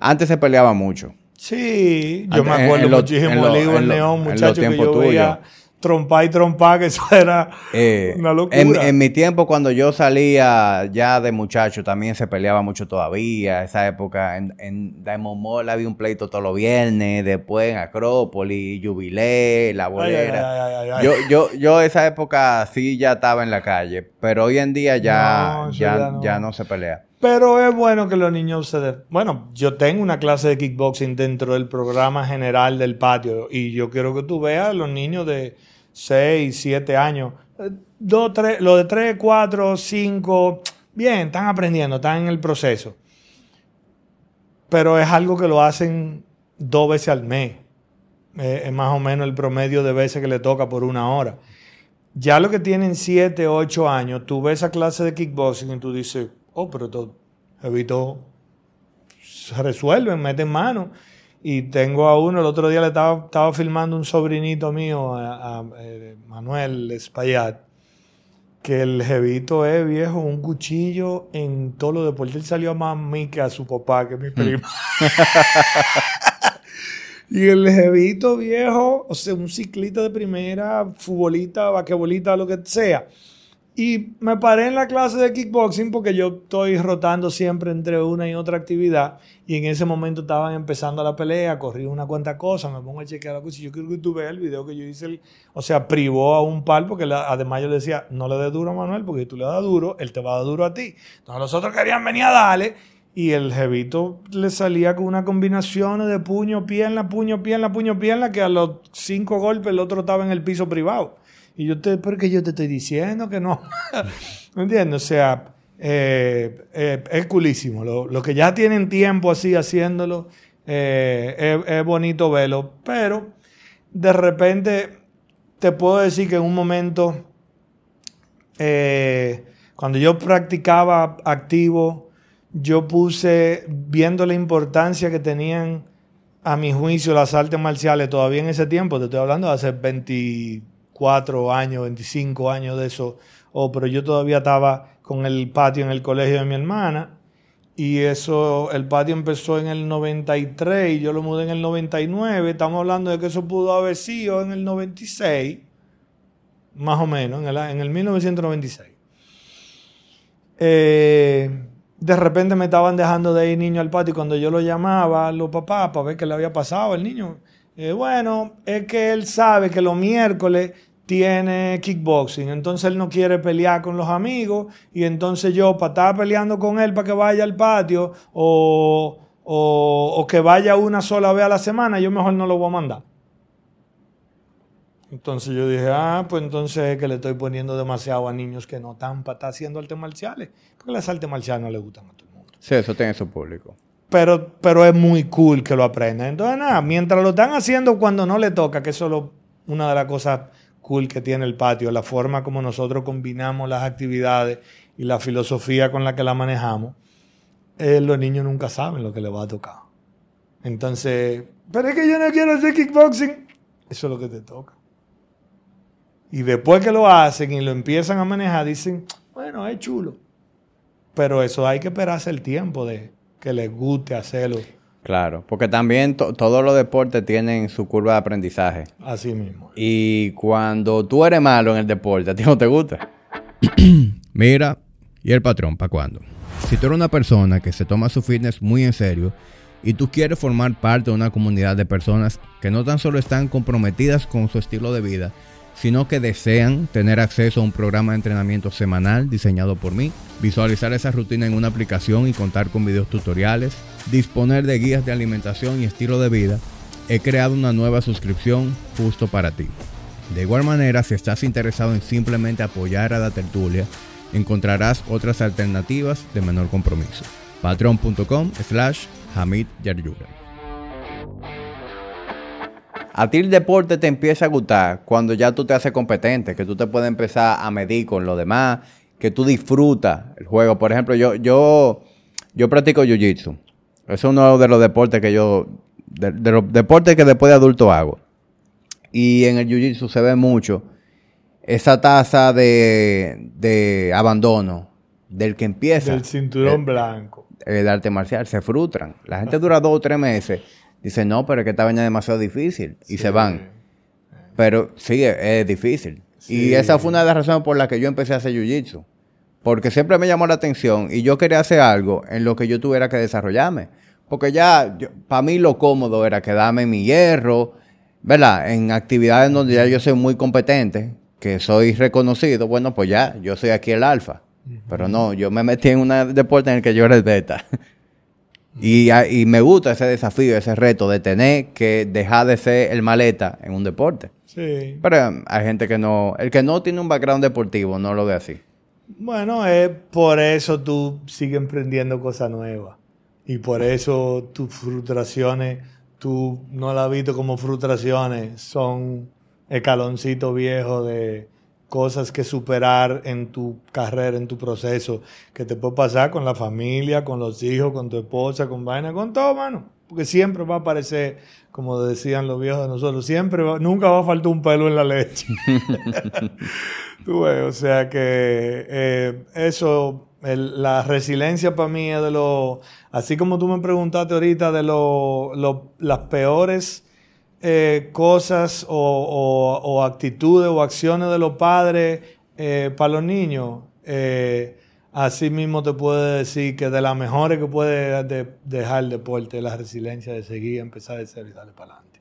antes se peleaba mucho. Sí, yo me Antes, en- acuerdo en lo- muchísimo en lo- en lo- neón, en los tiempos tuyos. Trompar y trompar, que eso era Eh, una locura. En, en mi tiempo, cuando yo salía ya de muchacho, también se peleaba mucho todavía. Esa época, en, en Diamond Mall había un pleito todos los viernes, después en Acrópolis, Jubilé, La Bolera. ay, ay, ay. Yo, yo, yo esa época sí ya estaba en la calle, pero hoy en día ya, No, ya, ya no. ya no se pelea. Pero es bueno que los niños se... de- Bueno, yo tengo una clase de kickboxing dentro del programa general del patio y yo quiero que tú veas a los niños de 6, 7 años. Dos, tres, los de 3, 4, 5, bien, están aprendiendo, están en el proceso. Pero es algo que lo hacen dos veces al mes. Eh, es más o menos el promedio de veces que le toca por una hora. Ya lo que tienen 7, 8 años, tú ves esa clase de kickboxing y tú dices, oh, pero todo, evito, se resuelven, meten mano. Y tengo a uno, el otro día le estaba, estaba filmando un sobrinito mío, a, a, eh, Manuel Espaillat, que el jevito es viejo, un cuchillo en todo lo deportes. Él salió más a mí que a su papá, que es mi primo. Y el jevito viejo, o sea, un ciclista de primera, futbolista, vaquebolista, lo que sea. Y me paré en la clase de kickboxing porque yo estoy rotando siempre entre una y otra actividad. Y en ese momento estaban empezando la pelea, corrí una cuanta cosa, me pongo a chequear la cosa. Yo quiero que tú veas el video que yo hice. el- o sea, privó a un par porque además yo le decía, no le des duro a Manuel porque si tú le das duro, él te va a dar duro a ti. Entonces los otros querían venir a darle. Y el jevito le salía con una combinación de puño, pierna, puño, pierna, puño, pierna, que a los cinco golpes el otro estaba en el piso privado. Y yo te, porque yo te estoy diciendo que no. ¿Me entiendes? O sea, eh, eh, es culísimo. Lo- que ya tienen tiempo así haciéndolo, eh, es, bonito verlo. Pero de repente te puedo decir que en un momento, cuando yo practicaba activo, yo puse, viendo la importancia que tenían a mi juicio las artes marciales todavía en ese tiempo, te estoy hablando de hace 24 años, 25 años de eso, oh, pero yo todavía estaba con el patio en el colegio de mi hermana y eso, el patio empezó en el 93 y yo lo mudé en el 99, estamos hablando de que eso pudo haber sido en el 96, más o menos, en el, en el 1996. Eh, de repente me estaban dejando de ir niño al patio y cuando yo lo llamaba a los papás para ver qué le había pasado al niño. Eh, bueno, es que él sabe que los miércoles tiene kickboxing, entonces él no quiere pelear con los amigos y entonces yo para estar peleando con él para que vaya al patio o, o, o que vaya una sola vez a la semana, yo mejor no lo voy a mandar. Entonces yo dije, ah, pues entonces es que le estoy poniendo demasiado a niños que no están para estar haciendo artes marciales. Porque las artes marciales no le gustan a todo el mundo. Sí, eso tiene su público. Pero, pero es muy cool que lo aprendan. Entonces, nada, mientras lo están haciendo cuando no le toca, que eso es una de las cosas cool que tiene el patio, la forma como nosotros combinamos las actividades y la filosofía con la que la manejamos, eh, los niños nunca saben lo que les va a tocar. Entonces, pero es que yo no quiero hacer kickboxing. Eso es lo que te toca. Y después que lo hacen y lo empiezan a manejar, dicen, bueno, es chulo. Pero eso hay que esperarse el tiempo de que les guste hacerlo. Claro, porque también todos los deportes tienen su curva de aprendizaje. Así mismo. Y cuando tú eres malo en el deporte, ¿a ti no te gusta? Mira, ¿y el patrón para cuándo? Si tú eres una persona que se toma su fitness muy en serio y tú quieres formar parte de una comunidad de personas que no tan solo están comprometidas con su estilo de vida, sino que desean tener acceso a un programa de entrenamiento semanal diseñado por mí, visualizar esa rutina en una aplicación y contar con videos tutoriales, disponer de guías de alimentación y estilo de vida, he creado una nueva suscripción justo para ti. De igual manera, si estás interesado en simplemente apoyar a la tertulia, encontrarás otras alternativas de menor compromiso. patreon.com slash Hamid a ti el deporte te empieza a gustar cuando ya tú te haces competente, que tú te puedes empezar a medir con los demás, que tú disfrutas el juego. Por ejemplo, yo, yo, yo practico jiu-jitsu. Es uno de los deportes que yo, de, los deportes que después de adulto hago. Y en el jiu-jitsu se ve mucho esa tasa de, de abandono del que empieza. Del cinturón blanco. El arte marcial. Se frustran. La gente dura dos o tres meses Dicen, no, pero es que esta vaina es demasiado difícil. Y se van. Pero sí, es, difícil. Y esa fue una de las razones por las que yo empecé a hacer jiu-jitsu. Porque siempre me llamó la atención y yo quería hacer algo en lo que yo tuviera que desarrollarme. Porque ya, para mí lo cómodo era quedarme en mi hierro, ¿verdad? En actividades donde ya yo soy muy competente, que soy reconocido, bueno, pues ya, yo soy aquí el alfa. Pero no, yo me metí en un deporte en el que yo era el beta. Y, me gusta ese desafío, ese reto de tener que dejar de ser el maleta en un deporte. Sí. Pero um, hay gente que no, el que no tiene un background deportivo no lo ve así. Bueno, es por eso tú sigues emprendiendo cosas nuevas. Y por eso tus frustraciones, tú no las has visto como frustraciones, son escaloncitos viejos de, cosas que superar en tu carrera, en tu proceso, que te puede pasar con la familia, con los hijos, con tu esposa, con vaina, con todo, mano. Porque siempre va a aparecer, como decían los viejos de nosotros, siempre, nunca va a faltar un pelo en la leche. Tú ves, o sea que eh, eso, la resiliencia para mí es de lo, así como tú me preguntaste ahorita de lo, las peores eh, cosas o, actitudes o acciones de los padres eh, para los niños, eh, así mismo te puedo decir que de las mejores que puede dejar el deporte es la resiliencia de seguir, empezar de ser y darle para adelante.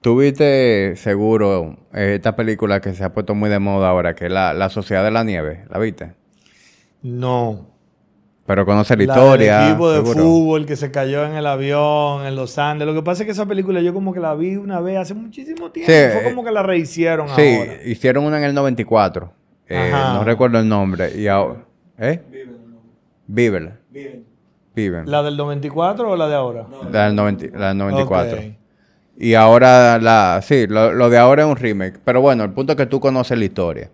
¿Tuviste seguro esta película que se ha puesto muy de moda ahora, que es la, la Sociedad de la Nieve? ¿La viste? No. Pero conoce la, historia. El equipo de fútbol que se cayó en el avión, en los Andes. Lo que pasa es que esa película yo como que la vi una vez hace muchísimo tiempo. Fue como que la rehicieron sí, hicieron una en el 94. Eh, no recuerdo el nombre. Y ahora, ¿Eh? Viven. Viven. ¿La del 94 o la de ahora? la, del 94. Y ahora, la, sí, lo, lo, de ahora es un remake. Pero bueno, el punto es que tú conoces la historia.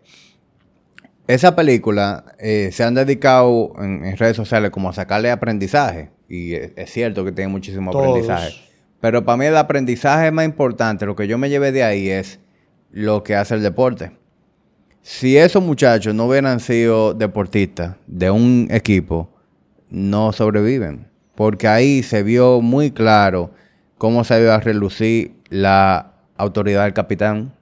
Esa película eh, se han dedicado en, en redes sociales como a sacarle aprendizaje. Y es, es cierto que tiene muchísimo Todos. aprendizaje. Pero para mí el aprendizaje más importante, lo que yo me llevé de ahí es lo que hace el deporte. Si esos muchachos no hubieran sido deportistas de un equipo, no sobreviven. Porque ahí se vio muy claro cómo se iba a relucir la autoridad del capitán,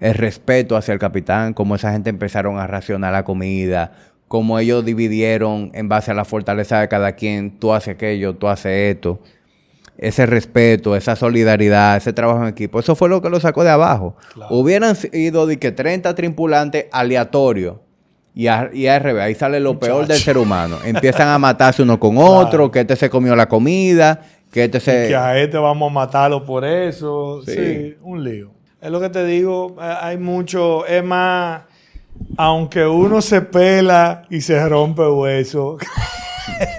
el respeto hacia el capitán, cómo esa gente empezaron a racionar la comida, cómo ellos dividieron en base a la fortaleza de cada quien, tú haces aquello, tú haces esto. Ese respeto, esa solidaridad, ese trabajo en equipo, eso fue lo que lo sacó de abajo. Claro. Hubieran ido de que 30 tripulantes aleatorios y, a, y al revés, ahí sale lo peor del ser humano. Empiezan a matarse uno con otro, que este se comió la comida, que este se... que a este vamos a matarlo por eso. Sí. Sí. un lío. Es lo que te digo, eh, hay mucho, es más, aunque uno se pela y se rompe hueso,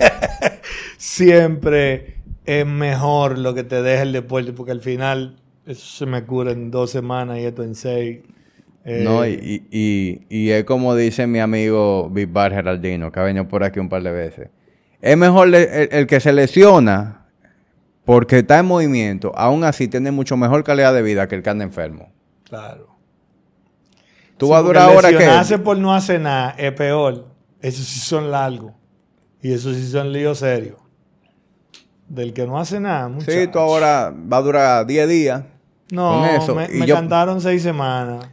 siempre es mejor lo que te deja el deporte, porque al final eso se me cura en dos semanas y esto en seis. Eh, No, y, y, y es como dice mi amigo Bisbar Geraldino, que ha venido por aquí un par de veces. Es mejor el, el que se lesiona porque está en movimiento, aún así tiene mucho mejor calidad de vida que el que anda enfermo. Claro. Tú Sí, vas a durar ahora que... por no hacer nada es peor. Esos sí son largos. Y esos sí son líos serios. Del que no hace nada, Sí, muchacho. tú ahora va a durar 10 días, No, con eso, me, y me yo- cantaron seis semanas.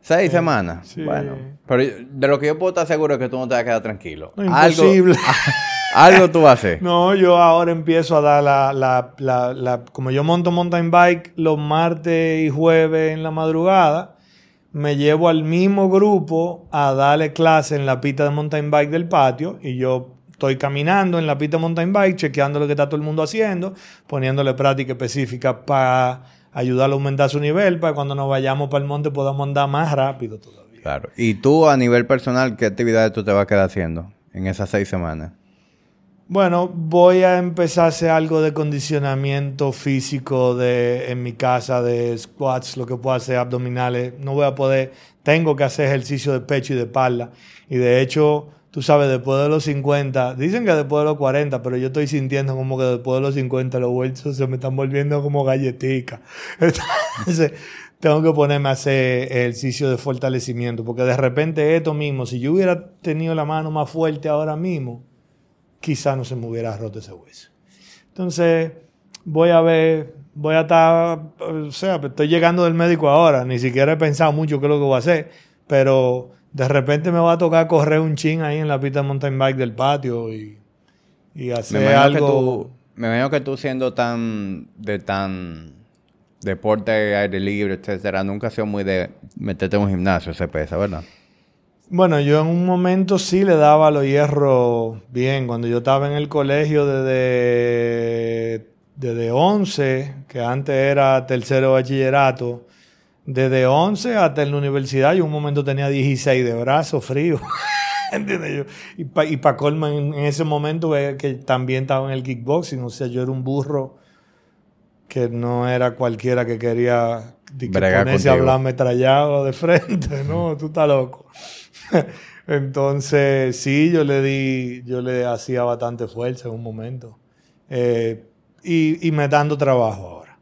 6 semanas. sí. Bueno, pero de lo que yo puedo estar seguro es que tú no te vas a quedar tranquilo. No, imposible. Algo, algo tú vas a hacer. No, yo ahora empiezo a dar la, la, la, la- Como yo monto mountain bike los martes y jueves en la madrugada, me llevo al mismo grupo a darle clase en la pista de mountain bike del patio y yo estoy caminando en la pista de mountain bike, chequeando lo que está todo el mundo haciendo, poniéndole práctica específica para ayudarlo a aumentar su nivel, para cuando nos vayamos para el monte podamos andar más rápido todavía. Claro. Y tú, a nivel personal, ¿qué actividades tú te vas a quedar haciendo en esas seis semanas? Bueno, voy a empezar a hacer algo de condicionamiento físico de, en mi casa, de squats, lo que puedo hacer, abdominales. No voy a poder, tengo que hacer ejercicio de pecho y de espalda. Y de hecho, tú sabes, después de los 50, dicen que después de los 40, pero yo estoy sintiendo como que después de los 50 los huesos se me están volviendo como galletitas. Entonces, tengo que ponerme a hacer ejercicio de fortalecimiento, porque de repente esto mismo, si yo hubiera tenido la mano más fuerte ahora mismo, quizá no se me hubiera roto ese hueso. Entonces, voy a ver, voy a estar, o sea, estoy llegando del médico ahora, ni siquiera he pensado mucho qué es lo que voy a hacer, pero de repente me va a tocar correr un chin ahí en la pista de mountain bike del patio y, y Me hacer imagino, algo. que tú, me imagino que tú siendo tan de tan deporte aire libre, etcétera, nunca has sido muy de meterte en un gimnasio, se pesa, ¿verdad? Bueno, yo en un momento sí le daba los hierros bien. Cuando yo estaba en el colegio desde, desde 11, que antes era tercero bachillerato, desde 11 hasta en la universidad, yo un momento tenía 16 de brazos fríos. ¿Entiendes? Yo- y para y pa en, en ese momento que, que también estaba en el kickboxing, o sea, yo era un burro que no era cualquiera que quería que ponerse a hablar ametrallado de frente, no, tú estás loco. Entonces, sí, yo le di, yo le hacía bastante fuerza en un momento. Eh, y, y me dando trabajo ahora.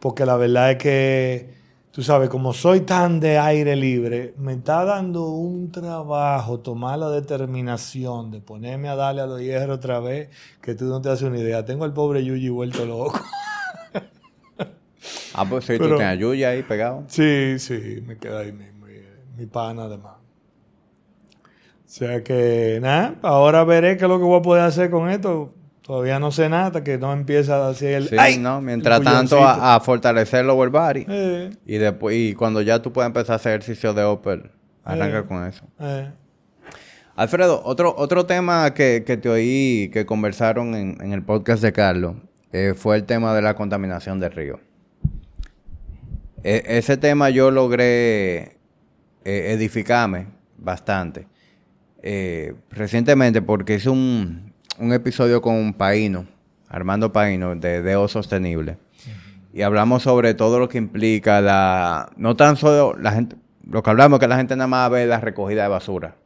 Porque la verdad es que, tú sabes, como soy tan de aire libre, me está dando un trabajo tomar la determinación de ponerme a darle a los hierros otra vez, que tú no te haces una idea. Tengo al pobre Yuji vuelto loco. Ah, pues sí, tú tienes a Yuya ahí pegado. Sí, sí, me queda ahí mi, mi, mi pana además. O sea que, nada, ahora veré qué es lo que voy a poder hacer con esto. Todavía no sé nada hasta que no empieza a hacer el... Sí, ¡Ay! ¿no? Mientras el tanto, a, a fortalecer lower body. Eh, Y después, y cuando ya tú puedas empezar a hacer ejercicio de upper, arranca Eh. con eso. eh. Alfredo, otro, otro tema que, que te oí que conversaron en, en el podcast de Carlos fue el tema de la contaminación del río. E- ese tema yo logré edificarme bastante eh, recientemente porque hice un, un episodio con Paino, Armando Paino, de Deo Sostenible. Y hablamos sobre todo lo que implica la, no tan solo la gente, lo que hablamos es que la gente nada más ve la recogida de basura.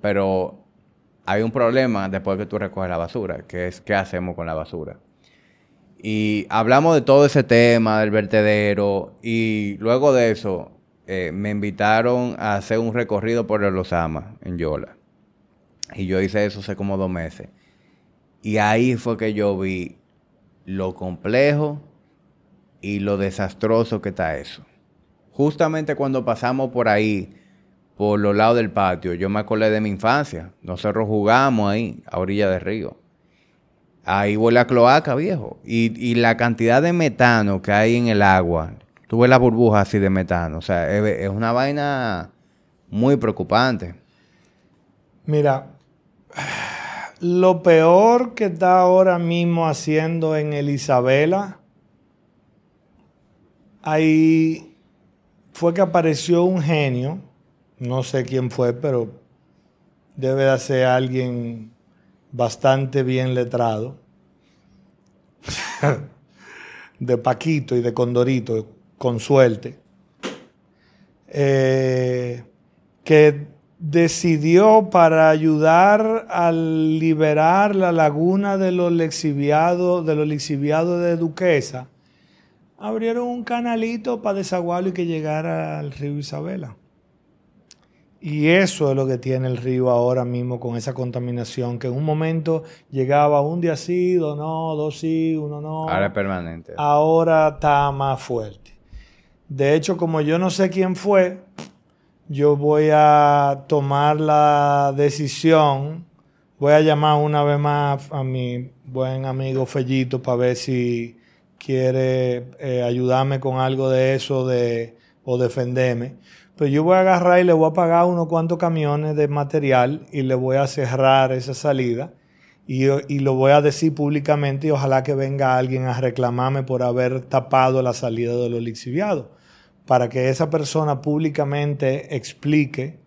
Pero hay un problema después que tú recoges la basura, que es qué hacemos con la basura. Y hablamos de todo ese tema del vertedero y luego de eso eh, me invitaron a hacer un recorrido por el Osama en Yola. Y yo hice eso hace como dos meses. Y ahí fue que yo vi lo complejo y lo desastroso que está eso. Justamente cuando pasamos por ahí, por los lados del patio, yo me acordé de mi infancia. Nosotros jugamos ahí, a orilla del río. Ahí huele a cloaca, viejo. Y, la cantidad de metano que hay en el agua. Tú ves la burbuja así de metano. O sea, es una vaina muy preocupante. Mira, lo peor que está ahora mismo haciendo en el Isabela, ahí fue que apareció un genio, no sé quién fue, pero debe de ser alguien bastante bien letrado, de Paquito y de Condorito, con suerte, eh, que decidió para ayudar a liberar la laguna de los lixiviados, de los lixiviados de Duquesa, abrieron un canalito para desaguarlo y que llegara al río Isabela. Y eso es lo que tiene el río ahora mismo con esa contaminación, que en un momento llegaba un día sí, dos no, dos sí, uno no. Ahora es permanente. Ahora está más fuerte. De hecho, como yo no sé quién fue, yo voy a tomar la decisión, voy a llamar una vez más a mi buen amigo Fellito para ver si quiere eh, ayudarme con algo de eso de, o defenderme. Pero yo voy a agarrar y le voy a pagar unos cuantos camiones de material y le voy a cerrar esa salida y, y lo voy a decir públicamente y ojalá que venga alguien a reclamarme por haber tapado la salida de los lixiviados para que esa persona públicamente explique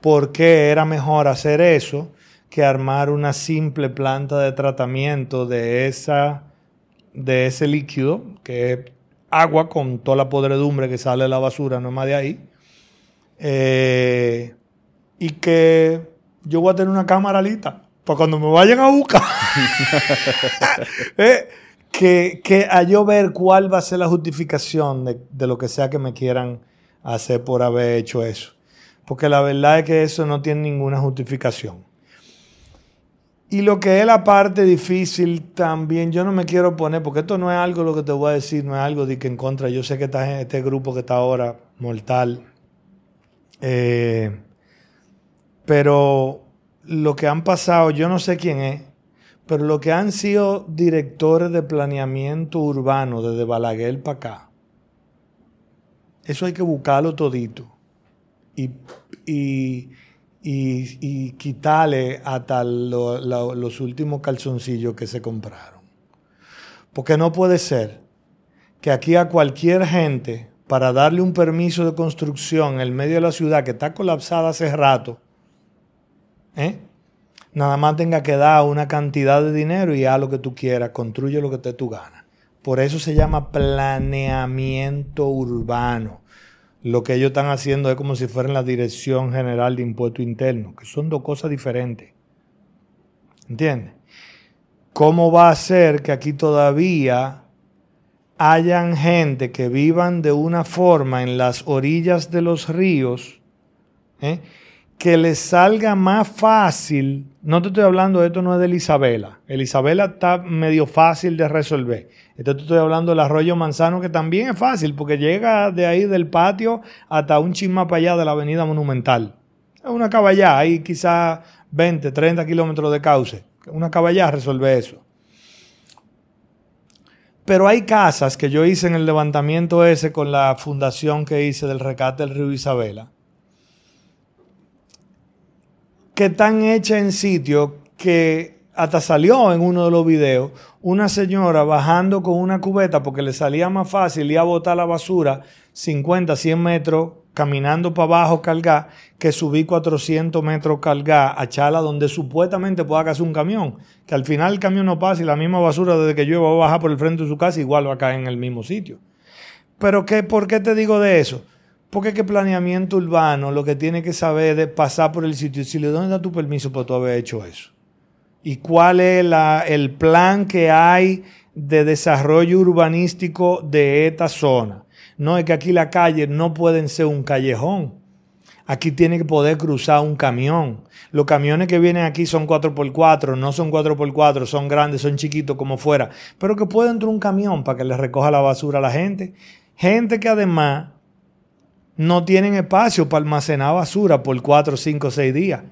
por qué era mejor hacer eso que armar una simple planta de tratamiento de, esa, de ese líquido, que es agua con toda la podredumbre que sale de la basura, no más de ahí. Eh, y que yo voy a tener una cámara lista para cuando me vayan a buscar. eh, que, a yo ver cuál va a ser la justificación de, lo que sea que me quieran hacer por haber hecho eso. Porque la verdad es que eso no tiene ninguna justificación. Y lo que es la parte difícil también, yo no me quiero poner, porque esto no es algo lo que te voy a decir, no es algo de que en contra. Yo sé que está en este grupo que está ahora mortal. Eh, pero lo que han pasado, yo no sé quién es, pero lo que han sido directores de planeamiento urbano desde Balaguer para acá, eso hay que buscarlo todito y, y, quitarle hasta los últimos calzoncillos que se compraron. Porque no puede ser que aquí a cualquier gente, para darle un permiso de construcción en el medio de la ciudad que está colapsada hace rato, ¿eh? Nada más tenga que dar una cantidad de dinero y haz lo que tú quieras, construye lo que te tu gana. Por eso se llama planeamiento urbano. Lo que ellos están haciendo es como si fuera en la Dirección General de Impuesto Interno, que son dos cosas diferentes. ¿Entiendes? ¿Cómo va a ser que aquí todavía hayan gente que vivan de una forma en las orillas de los ríos? ¿eh? Que le salga más fácil, no te estoy hablando, esto no es de Isabela, el Isabela está medio fácil de resolver. Esto te estoy hablando del arroyo Manzano, que también es fácil, porque llega de ahí del patio hasta un chisma para allá de la avenida Monumental. Es una caballá, hay quizás 20, 30 kilómetros de cauce. Una caballá resuelve eso. Pero hay casas que yo hice en el levantamiento ese con la fundación que hice del recate del río Isabela que están hechas en sitio que hasta salió en uno de los videos una señora bajando con una cubeta porque le salía más fácil ir a botar la basura 50, 100 metros caminando para abajo cargar que subir 400 metros cargar a Chala donde supuestamente pueda caer un camión. Que al final el camión no pasa y la misma basura desde que yo a bajar por el frente de su casa igual va a caer en el mismo sitio. Pero ¿qué, ¿por qué te digo de eso? Porque es que planeamiento urbano lo que tiene que saber es pasar por el sitio y decirle, ¿dónde está tu permiso para tú haber hecho eso? ¿Y cuál es el plan que hay de desarrollo urbanístico de esta zona? No es que aquí las calles no pueden ser un callejón. Aquí tiene que poder cruzar un camión. Los camiones que vienen aquí son 4x4, no son 4x4, son grandes, son chiquitos como fuera. Pero que puede entrar un camión para que le recoja la basura a la gente. Gente que además no tienen espacio para almacenar basura por 4, 5, 6 días.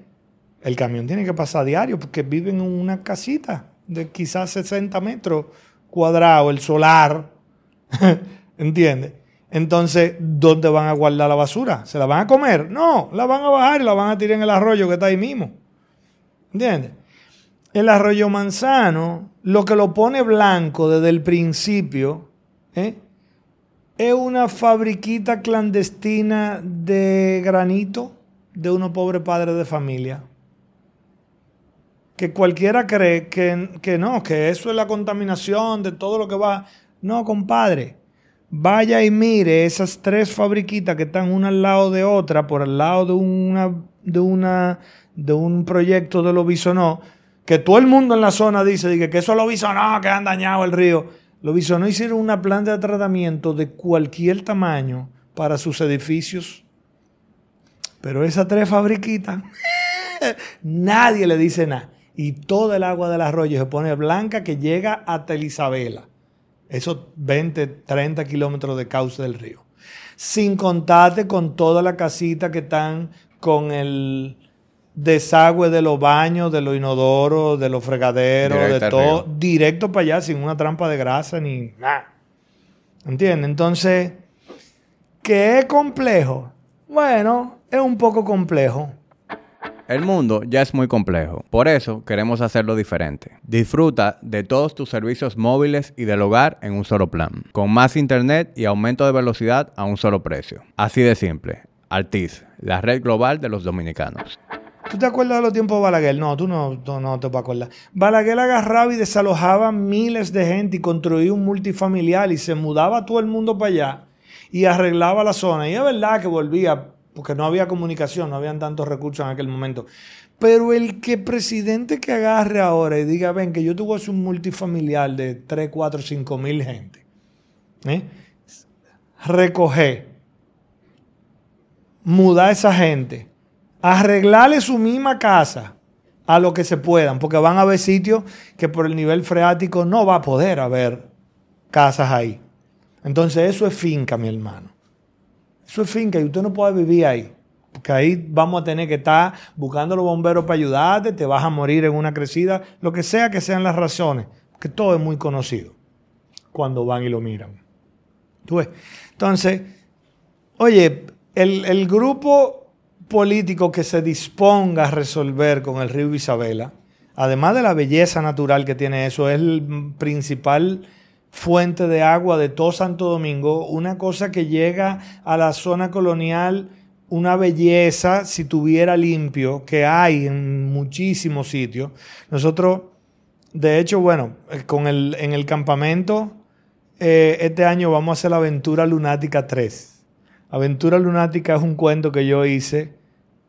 El camión tiene que pasar diario porque viven en una casita de quizás 60 metros cuadrados, el solar. ¿Entiendes? Entonces, ¿dónde van a guardar la basura? ¿Se la van a comer? No, la van a bajar y la van a tirar en el arroyo que está ahí mismo. ¿Entiendes? El arroyo manzano, lo que lo pone blanco desde el principio, ¿eh? Es una fabriquita clandestina de granito de unos pobres padres de familia. Que cualquiera cree que, que no, que eso es la contaminación de todo lo que va. No, compadre vaya y mire esas tres fabriquitas que están una al lado de otra, por al lado de una, de una, de un proyecto de lo bisonó, que todo el mundo en la zona dice que eso lo bisonó, que han dañado el río. Lo bisonó hicieron una planta de tratamiento de cualquier tamaño para sus edificios. Pero esas tres fabriquitas, nadie le dice nada. Y todo el agua del arroyo se pone blanca que llega hasta Isabela esos 20, 30 kilómetros de cauce del río. Sin contarte con toda la casita que están con el desagüe de los baños, de los inodoros, de los fregaderos, de todo, directo para allá, sin una trampa de grasa ni nada. ¿Entiendes? Entonces, ¿qué es complejo? Bueno, es un poco complejo. El mundo ya es muy complejo, por eso queremos hacerlo diferente. Disfruta de todos tus servicios móviles y del hogar en un solo plan, con más internet y aumento de velocidad a un solo precio. Así de simple. Altiz, la red global de los dominicanos. ¿Tú te acuerdas de los tiempos de Balaguer? No, tú no, no, te vas a acordar. Balaguer agarraba y desalojaba miles de gente y construía un multifamiliar y se mudaba todo el mundo para allá y arreglaba la zona. Y es verdad que volvía porque no había comunicación, no habían tantos recursos en aquel momento. Pero el que presidente que agarre ahora y diga, ven, que yo tuve un multifamiliar de 3, 4, 5 mil gente, ¿eh? recoger, mudar a esa gente, arreglarle su misma casa a lo que se puedan, porque van a haber sitios que por el nivel freático no va a poder haber casas ahí. Entonces eso es finca, mi hermano. Eso es finca y usted no puede vivir ahí. Porque ahí vamos a tener que estar buscando los bomberos para ayudarte, te vas a morir en una crecida, lo que sea que sean las razones, que todo es muy conocido cuando van y lo miran. ¿Tú Entonces, oye, el, el grupo político que se disponga a resolver con el río Isabela, además de la belleza natural que tiene eso, es el principal fuente de agua de todo Santo Domingo, una cosa que llega a la zona colonial, una belleza si tuviera limpio, que hay en muchísimos sitios. Nosotros, de hecho, bueno, eh, con el, en el campamento, eh, este año vamos a hacer la Aventura Lunática 3. Aventura Lunática es un cuento que yo hice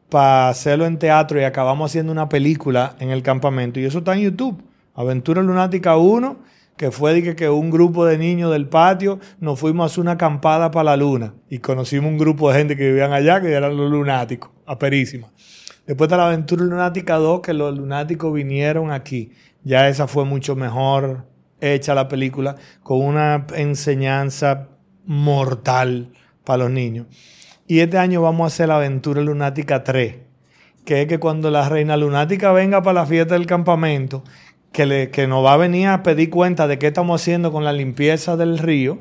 para hacerlo en teatro y acabamos haciendo una película en el campamento y eso está en YouTube. Aventura Lunática 1 que fue de que, un grupo de niños del patio nos fuimos a hacer una acampada para la luna y conocimos un grupo de gente que vivían allá que eran los lunáticos, aperísima. Después de la aventura lunática 2, que los lunáticos vinieron aquí. Ya esa fue mucho mejor hecha la película, con una enseñanza mortal para los niños. Y este año vamos a hacer la aventura lunática 3, que es que cuando la reina lunática venga para la fiesta del campamento, que, le, que nos va a venir a pedir cuenta de qué estamos haciendo con la limpieza del río,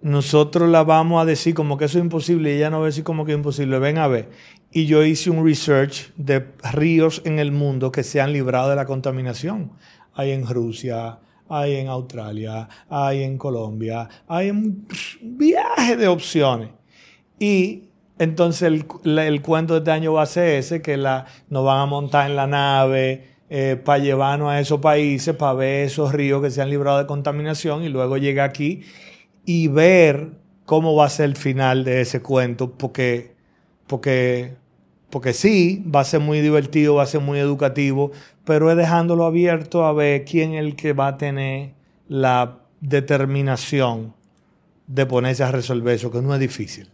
nosotros la vamos a decir como que eso es imposible y ella no va a decir como que es imposible. Ven a ver. Y yo hice un research de ríos en el mundo que se han librado de la contaminación. Hay en Rusia, hay en Australia, hay en Colombia, hay un viaje de opciones. Y entonces el, el, cuento de este año va a ser ese, que la, nos van a montar en la nave, eh, para llevarnos a esos países, para ver esos ríos que se han librado de contaminación y luego llegar aquí y ver cómo va a ser el final de ese cuento, porque, porque, porque sí, va a ser muy divertido, va a ser muy educativo, pero es dejándolo abierto a ver quién es el que va a tener la determinación de ponerse a resolver eso, que no es difícil.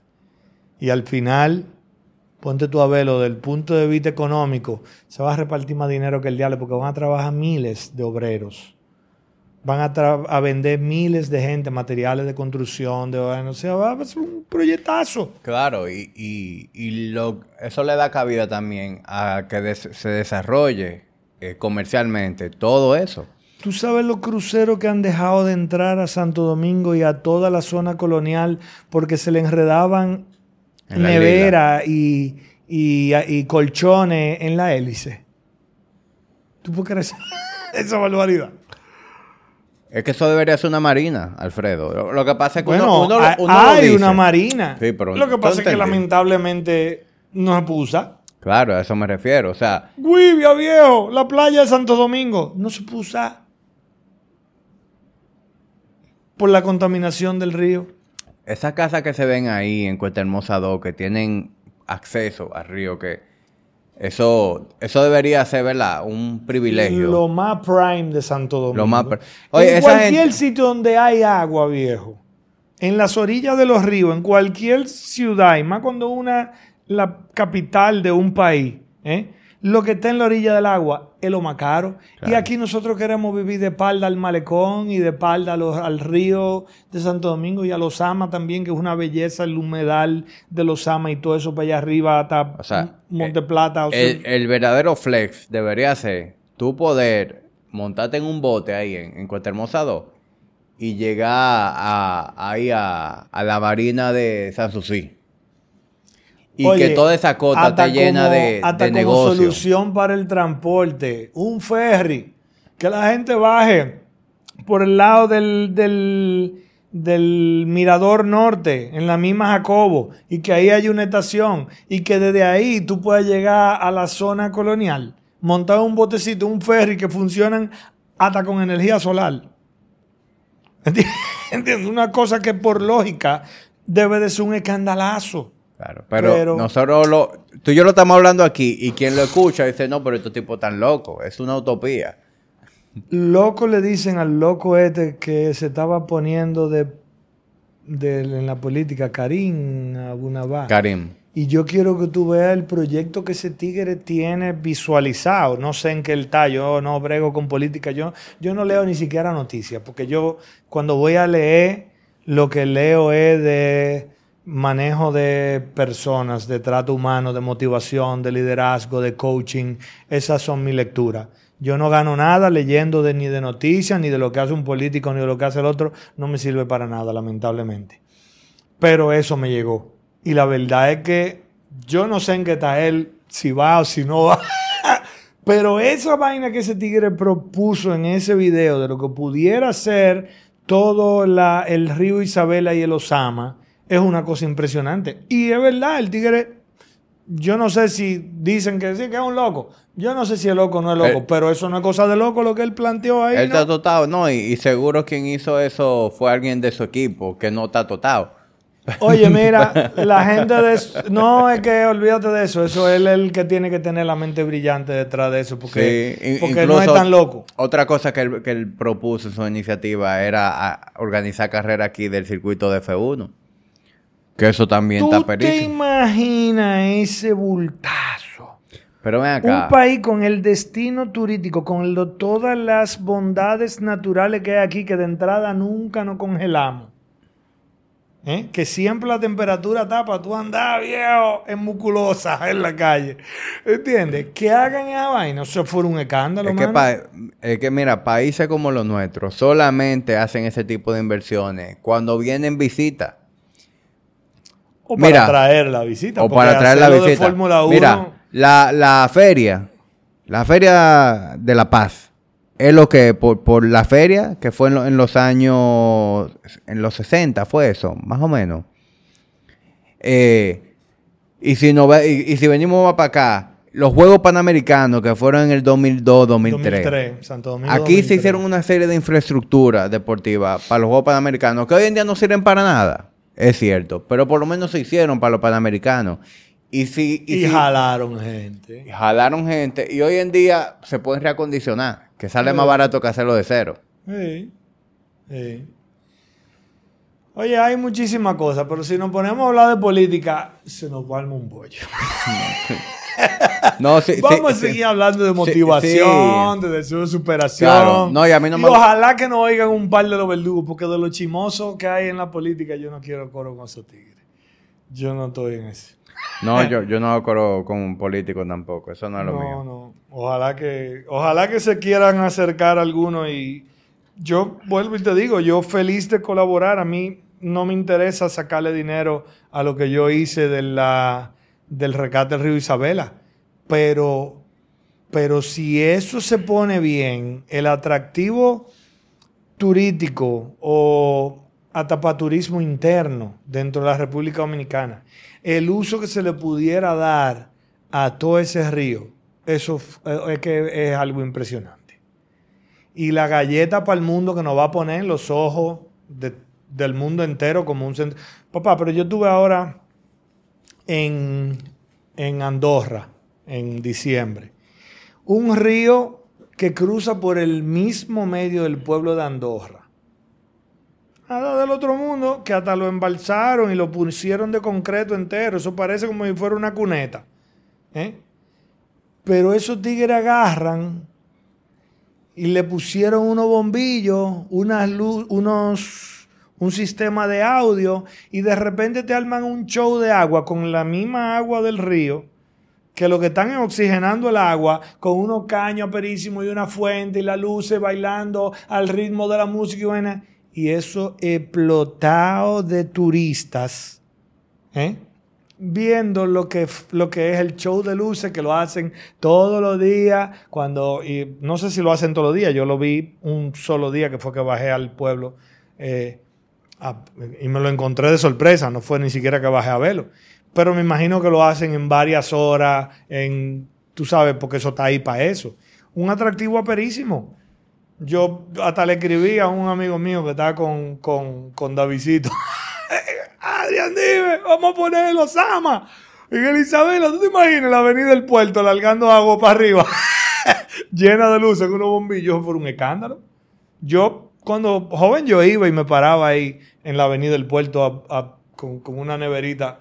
Y al final, ponte tú a verlo, del punto de vista económico, se va a repartir más dinero que el diablo porque van a trabajar miles de obreros. Van a, a vender miles de gente, materiales de construcción, de, o sea, va a ser un proyectazo. Claro, y, y- y lo, eso le da cabida también a que des- se desarrolle eh, comercialmente todo eso. ¿Tú sabes los cruceros que han dejado de entrar a Santo Domingo y a toda la zona colonial porque se le enredaban En nevera y, y- y colchones en la hélice? ¿Tú puedes creer esa- esa barbaridad? Es que eso debería ser una marina, Alfredo. Lo, lo que pasa es que Bueno, uno, hay, lo dice. una marina. Sí, pero Lo que ¿tú pasa es que lamentablemente no se puede usar. Claro, a eso me refiero. O sea, Guivia, viejo, la playa de Santo Domingo. No se puede usar. Por la contaminación del río. Esas casas que se ven ahí en Cuesta Hermosa 2, que tienen acceso al río, que eso, eso debería ser, ¿verdad? Un privilegio. Lo más prime de Santo Domingo. Lo más Oye, en cualquier gente- sitio donde hay agua, viejo. En las orillas de los ríos, en cualquier ciudad, y más cuando una, la capital de un país, ¿eh? Lo que está en la orilla del agua es lo más caro. Y aquí nosotros queremos vivir de espalda al malecón y de espalda los- al río de Santo Domingo y a los Ama también, que es una belleza, el humedal de los Ama y todo eso para allá arriba hasta O sea, Monte Plata. o sea, El, el verdadero flex debería ser tú poder montarte en un bote ahí en, en Cuesta Hermosa 2 y llegar a, ahí a, a la marina de San Susi. Y Oye, que toda esa cota esté llena como- de, hasta de como negocio. solución para el transporte, un ferry, que la gente baje por el lado del, del, del Mirador Norte, en la misma Jacobo, y que ahí hay una estación, y que desde ahí tú puedas llegar a la zona colonial, montar un botecito, un ferry que funcionan hasta con energía solar. ¿Enti- ¿Entiendes? Una cosa que por lógica debe de ser un escandalazo. Claro, pero, Pero- nosotros lo, tú y yo lo estamos hablando aquí y quien lo escucha dice, no, pero estos tipos tan locos, es una utopía. Loco le dicen al loco este que se estaba poniendo de, de- en la política, Karim Abunabá. Karim. y yo quiero que tú veas el proyecto que ese tigre tiene visualizado. No sé en qué él está, yo no brego con política, yo, yo no leo ni siquiera noticias, porque yo cuando voy a leer, lo que leo es de manejo de personas, de trato humano, de motivación, de liderazgo, de coaching. Esas son mis lecturas. Yo no gano nada leyendo ni de noticias, ni de lo que hace un político, ni de lo que hace el otro. No me sirve para nada, lamentablemente. Pero eso me llegó. Y la verdad es que yo no sé en qué está él, si va o si no va. Pero esa vaina que ese tigre propuso en ese video de lo que pudiera ser todo el río Isabela y el Osama es una cosa impresionante. Y es verdad, el tigre, yo no sé si dicen que sí, que es un loco. Yo no sé si es loco o no es loco, Eh, pero eso no es cosa de loco lo que él planteó ahí. Él ¿no? está totado, no, y, y seguro quien hizo eso fue alguien de su equipo que no está totado. Oye, mira, la gente de no es que olvídate de eso, eso es el que tiene que tener la mente brillante detrás de eso, porque, Sí, porque no es tan loco. Otra cosa que él, que él propuso en su iniciativa era organizar carrera aquí del circuito de F1. Que eso también ¿Tú está te perísimo. imaginas ese bultazo? Pero ven acá. Un país con el destino turístico, con lo- todas las bondades naturales que hay aquí, que de entrada nunca nos congelamos. ¿Eh? Que siempre la temperatura está para tú andar viejo en musculosa en la calle. ¿Entiendes? Que hagan esa vaina. Eso fue un escándalo, que, es que mira, países como los nuestros solamente hacen ese tipo de inversiones cuando vienen visitas. O para Mira, traer la visita. O para traer la de visita. Fórmula 1, Mira, la, la feria, la feria de La Paz, es lo que por, por la feria que fue en, lo- en los años, en los 60 fue eso, más o menos. Eh, y, si no, y, y si venimos más para acá, los Juegos Panamericanos que fueron en el 2002, 2003. 2003, Santo Domingo. Aquí se 2003. hicieron una serie de infraestructura deportiva para los Juegos Panamericanos que hoy en día no sirven para nada. Es cierto, pero por lo menos se hicieron para los panamericanos. Y si y, si- jalaron gente. y jalaron gente y hoy en día se pueden reacondicionar, que sale más barato que hacerlo de cero. Sí, sí. Oye, hay muchísimas cosas, pero si nos ponemos a hablar de política, se nos palma un bollo. No, sí, sí, Vamos a sí. seguir hablando de motivación, de deseo de superación. Claro. No, y a mí no me- ojalá que no oigan un par de los verdugos, porque de lo chimoso que hay en la política, yo no quiero coro con esos tigres. Yo no estoy en eso. No, yo, yo no corro con un político tampoco, eso no es lo no, mío. no. Ojalá que, ojalá que se quieran acercar a alguno y yo vuelvo y te digo, yo feliz de colaborar. A mí no me interesa sacarle dinero a lo que yo hice de la, del rescate del río Isabela. Pero, pero si eso se pone bien, el atractivo turístico o hasta para turismo interno dentro de la República Dominicana, el uso que se le pudiera dar a todo ese río, eso eh, es que es algo impresionante. Y la galleta para el mundo que nos va a poner en los ojos de- del mundo entero como un centro. Papá, pero yo estuve ahora en, en Andorra en diciembre. Un río que cruza por el mismo medio del pueblo de Andorra. Nada del otro mundo, que hasta lo embalsaron y lo pusieron de concreto entero. Eso parece como si fuera una cuneta. ¿eh? Pero esos tigres agarran y le pusieron unos bombillos, unas lu- unos, un sistema de audio y de repente te arman un show de agua con la misma agua del río que lo que están es oxigenando el agua con unos caños aperísimos y una fuente y las luces bailando al ritmo de la música y vaina. Y eso explotado de turistas, ¿eh? viendo lo que, lo que es el show de luces que lo hacen todos los días. Cuando, y no sé si lo hacen todos los días, yo lo vi un solo día que fue que bajé al pueblo eh, a- y me lo encontré de sorpresa, no fue ni siquiera que bajé a verlo. Pero me imagino que lo hacen en varias horas, en, tú sabes, porque eso está ahí para eso. Un atractivo aperísimo. Yo hasta le escribí a un amigo mío que estaba con, con, con Davidito. Adrián, dime, vamos a poner los Sama. Miguel Isabela, ¿tú te imaginas la avenida del puerto largando agua para arriba? Llena de luces con unos bombillos por un escándalo. Yo, cuando joven, yo iba y me paraba ahí en la avenida del puerto a- a- con, con una neverita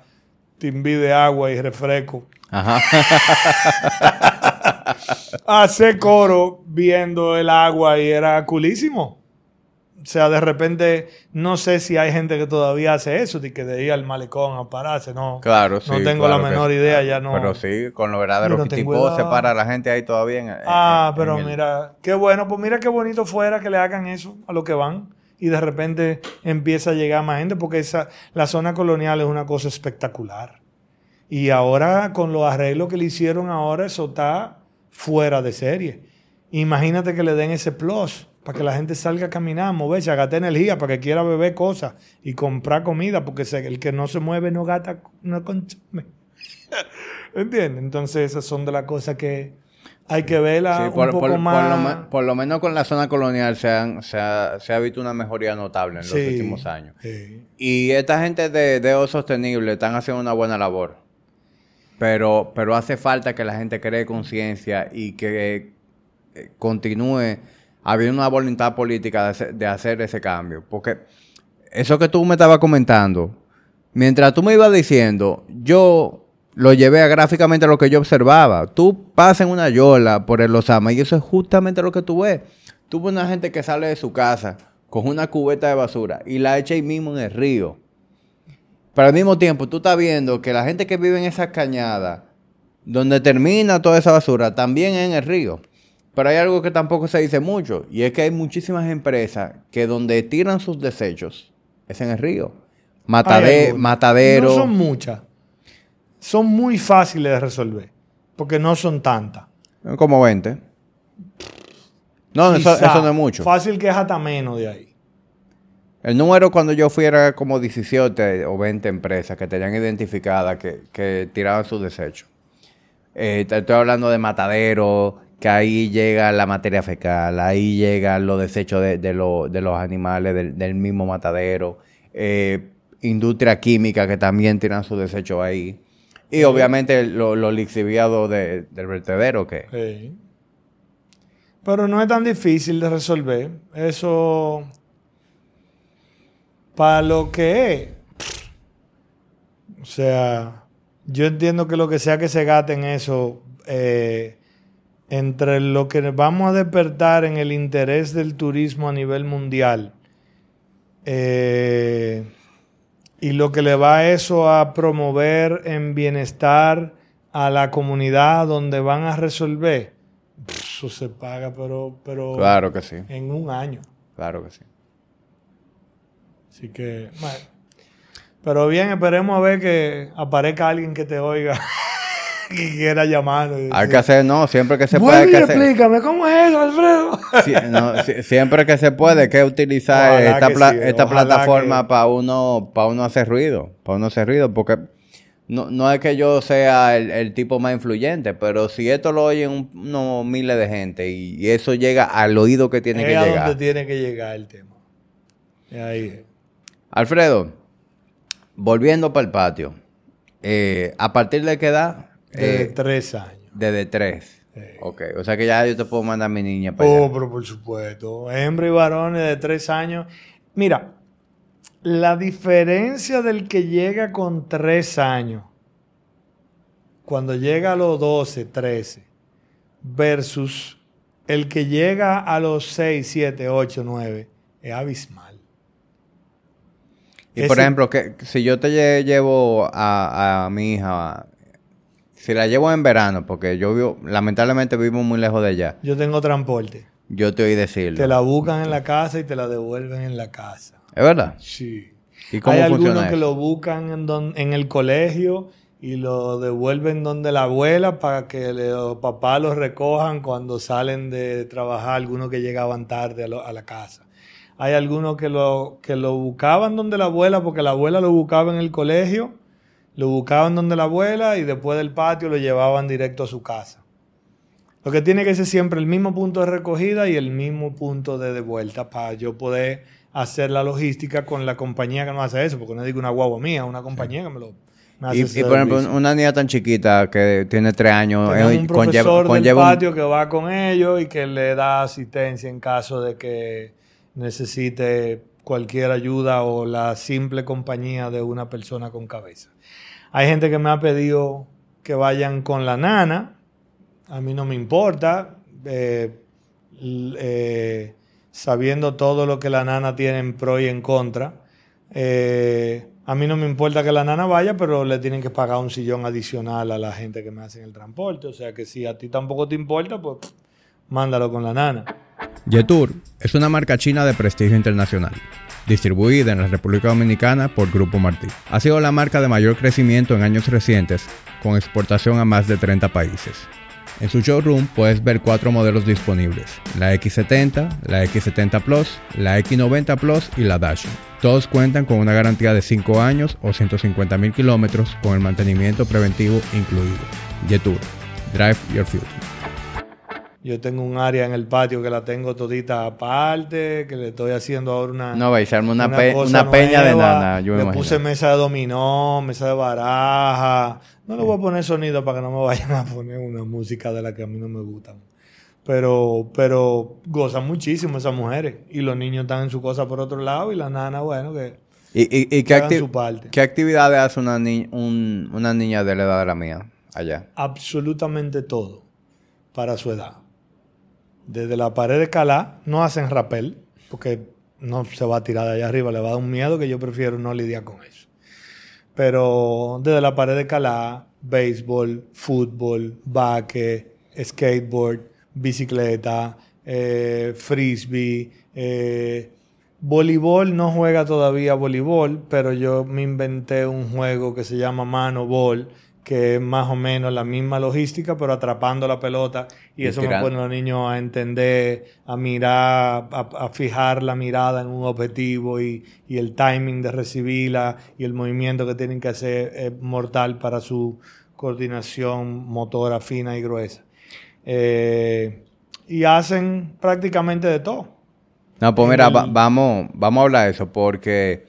timbí de agua y refresco. Ajá. Hacer coro viendo el agua y era culísimo. O sea, de repente, no sé si hay gente que todavía hace eso, de que de ir al malecón a pararse, no. Claro, sí. No tengo claro la menor sí. idea, ya no. Pero sí, con lo verdadero Yo no que tengo tipo edad. se para la gente ahí todavía. en- Ah, en- pero el- mira, qué bueno, pues mira qué bonito fuera que le hagan eso a lo que van y de repente empieza a llegar más gente porque esa, la zona colonial es una cosa espectacular. Y ahora con los arreglos que le hicieron ahora, eso está fuera de serie. Imagínate que le den ese plus para que la gente salga a caminar, moverse, a gastar energía, para que quiera beber cosas y comprar comida, porque el que no se mueve no gasta, no consume. ¿Entiendes? Entonces esas son de las cosas que hay que verla Sí, un por, poco por- por más. lo, por lo menos con la zona colonial se, han- se ha, se ha visto una mejoría notable en los últimos años. sí. Y esta gente de Deo Sostenible están haciendo una buena labor. Pero, pero hace falta que la gente cree conciencia y que eh, continúe habiendo una voluntad política de hacer, de hacer ese cambio. Porque eso que tú me estabas comentando, mientras tú me ibas diciendo, yo lo llevé a gráficamente a lo que yo observaba. Tú pasas en una yola por el Osama y eso es justamente lo que tú ves. Tú ves una gente que sale de su casa con una cubeta de basura y la echa ahí mismo en el río. Pero al mismo tiempo, tú estás viendo que la gente que vive en esas cañadas, donde termina toda esa basura, también es en el río. Pero hay algo que tampoco se dice mucho, y es que hay muchísimas empresas que donde tiran sus desechos es en el río. Matade- matadero. No son muchas. Son muy fáciles de resolver. Porque no son tantas. Como 20. No, eso, Quizá eso no es mucho. Fácil que es hasta menos de ahí. El número cuando yo fui era como 17 o 20 empresas que tenían identificadas que, que tiraban sus desechos. Eh, estoy hablando de matadero, que ahí llega la materia fecal, ahí llegan los desechos de, de lo- de los animales del, del mismo matadero. Eh, industria química que también tiran sus desechos ahí. Y obviamente los lo lixiviados de, del vertedero que... Sí. Pero no es tan difícil de resolver. Eso, para lo que es. O sea, yo entiendo que lo que sea que se gaste en eso, eh, entre lo que vamos a despertar en el interés del turismo a nivel mundial eh, y lo que le va eso a promover en bienestar a la comunidad donde van a resolver, eso se paga, pero, pero Claro que sí, en un año. claro que sí. Así que, bueno. Pero bien, esperemos a ver que aparezca alguien que te oiga quiera llamar. y Hay decir, que hacer, no, siempre que se puede. Vuelve y que explícame, ¿cómo es eso, Alfredo? Sí, no, sí, siempre que se puede, hay que utilizar Ojalá esta, que pla- sí, esta ojalá plataforma que- para uno, para uno hacer ruido, para uno hacer ruido, porque no, no es que yo sea el, el tipo más influyente, pero si esto lo oyen un- unos miles de gente y, y eso llega al oído que tiene es que a llegar. donde tiene que llegar el tema. Y ahí. Alfredo, volviendo para el patio, eh, ¿a partir de qué edad? De Eh, tres años. desde tres. Sí. Ok, o sea que ya yo te puedo mandar a mi niña para Oh, allá. pero por supuesto. Hembra y varones de tres años. Mira, la diferencia del que llega con tres años, cuando llega a los 12, 13, versus el que llega a los 6, 7, 8, 9, es abismal. Y por ejemplo, que si yo te lle- llevo a, a mi hija, si la llevo en verano, porque yo vivo, lamentablemente vivo muy lejos de allá, Yo tengo transporte. yo te oí decirlo. Te la buscan en la casa y te la devuelven en la casa. ¿Es verdad? Sí. ¿Y cómo Hay algunos que eso? lo buscan en, don- en el colegio y lo devuelven donde la abuela para que los papás los recojan cuando salen de trabajar, algunos que llegaban tarde a, lo- a la casa. Hay algunos que lo, que lo buscaban donde la abuela porque la abuela lo buscaba en el colegio, lo buscaban donde la abuela y después del patio lo llevaban directo a su casa. Lo que tiene que ser siempre el mismo punto de recogida y el mismo punto de, de vuelta para yo poder hacer la logística con la compañía que no hace eso, porque no digo una guagua mía, una compañía que me lo me hace Y, y, por ejemplo, servicio. una niña tan chiquita que tiene tres años, eh, un conlleva- profesor del conlleva un- patio que va con ellos y que le da asistencia en caso de que necesite cualquier ayuda o la simple compañía de una persona con cabeza. Hay gente que me ha pedido que vayan con la nana. A mí no me importa. eh, eh, sabiendo todo lo que la nana tiene en pro y en contra. Eh, a mí no me importa que la nana vaya, pero le tienen que pagar un sillón adicional a la gente que me hacen el transporte. O sea que si a ti tampoco te importa, pues mándalo con la nana. Yetur es una marca china de prestigio internacional, distribuida en la República Dominicana por Grupo Martí. Ha sido la marca de mayor crecimiento en años recientes, con exportación a más de 30 países. En su showroom puedes ver cuatro modelos disponibles, la X70, la X70 Plus, la X90 Plus y la Dash. Todos cuentan con una garantía de 5 años o 150 mil kilómetros con el mantenimiento preventivo incluido. Yetur, Drive Your Future. Yo tengo un área en el patio que la tengo todita aparte, que le estoy haciendo ahora una... No, va a una, una pe- cosa una peña de nana, yo me Le imagino. puse mesa de dominó, mesa de baraja. No le voy a poner sonido para que no me vayan a poner una música de la que a mí no me gustan. Pero, pero gozan muchísimo esas mujeres. Y los niños están en su cosa por otro lado y la nana, bueno, que, ¿Y, y, y que qué, acti- su parte. qué actividades hace una, ni- un- una niña de la edad de la mía allá? Absolutamente todo para su edad. Desde la pared de calá, no hacen rappel, porque no se va a tirar de allá arriba, le va a dar un miedo que yo prefiero no lidiar con eso. Pero desde la pared de calá, béisbol, fútbol, baque, skateboard, bicicleta, eh, frisbee, eh, voleibol no juega todavía voleibol, pero yo me inventé un juego que se llama mano ball, que es más o menos la misma logística, pero atrapando la pelota y, Y eso me tirando. pone a los niños a entender, a mirar, a, a fijar la mirada en un objetivo y, y el timing de recibirla y el movimiento que tienen que hacer es mortal para su coordinación motora fina y gruesa. Eh, y hacen prácticamente de todo. No, pues mira, va- vamos, vamos a hablar de eso porque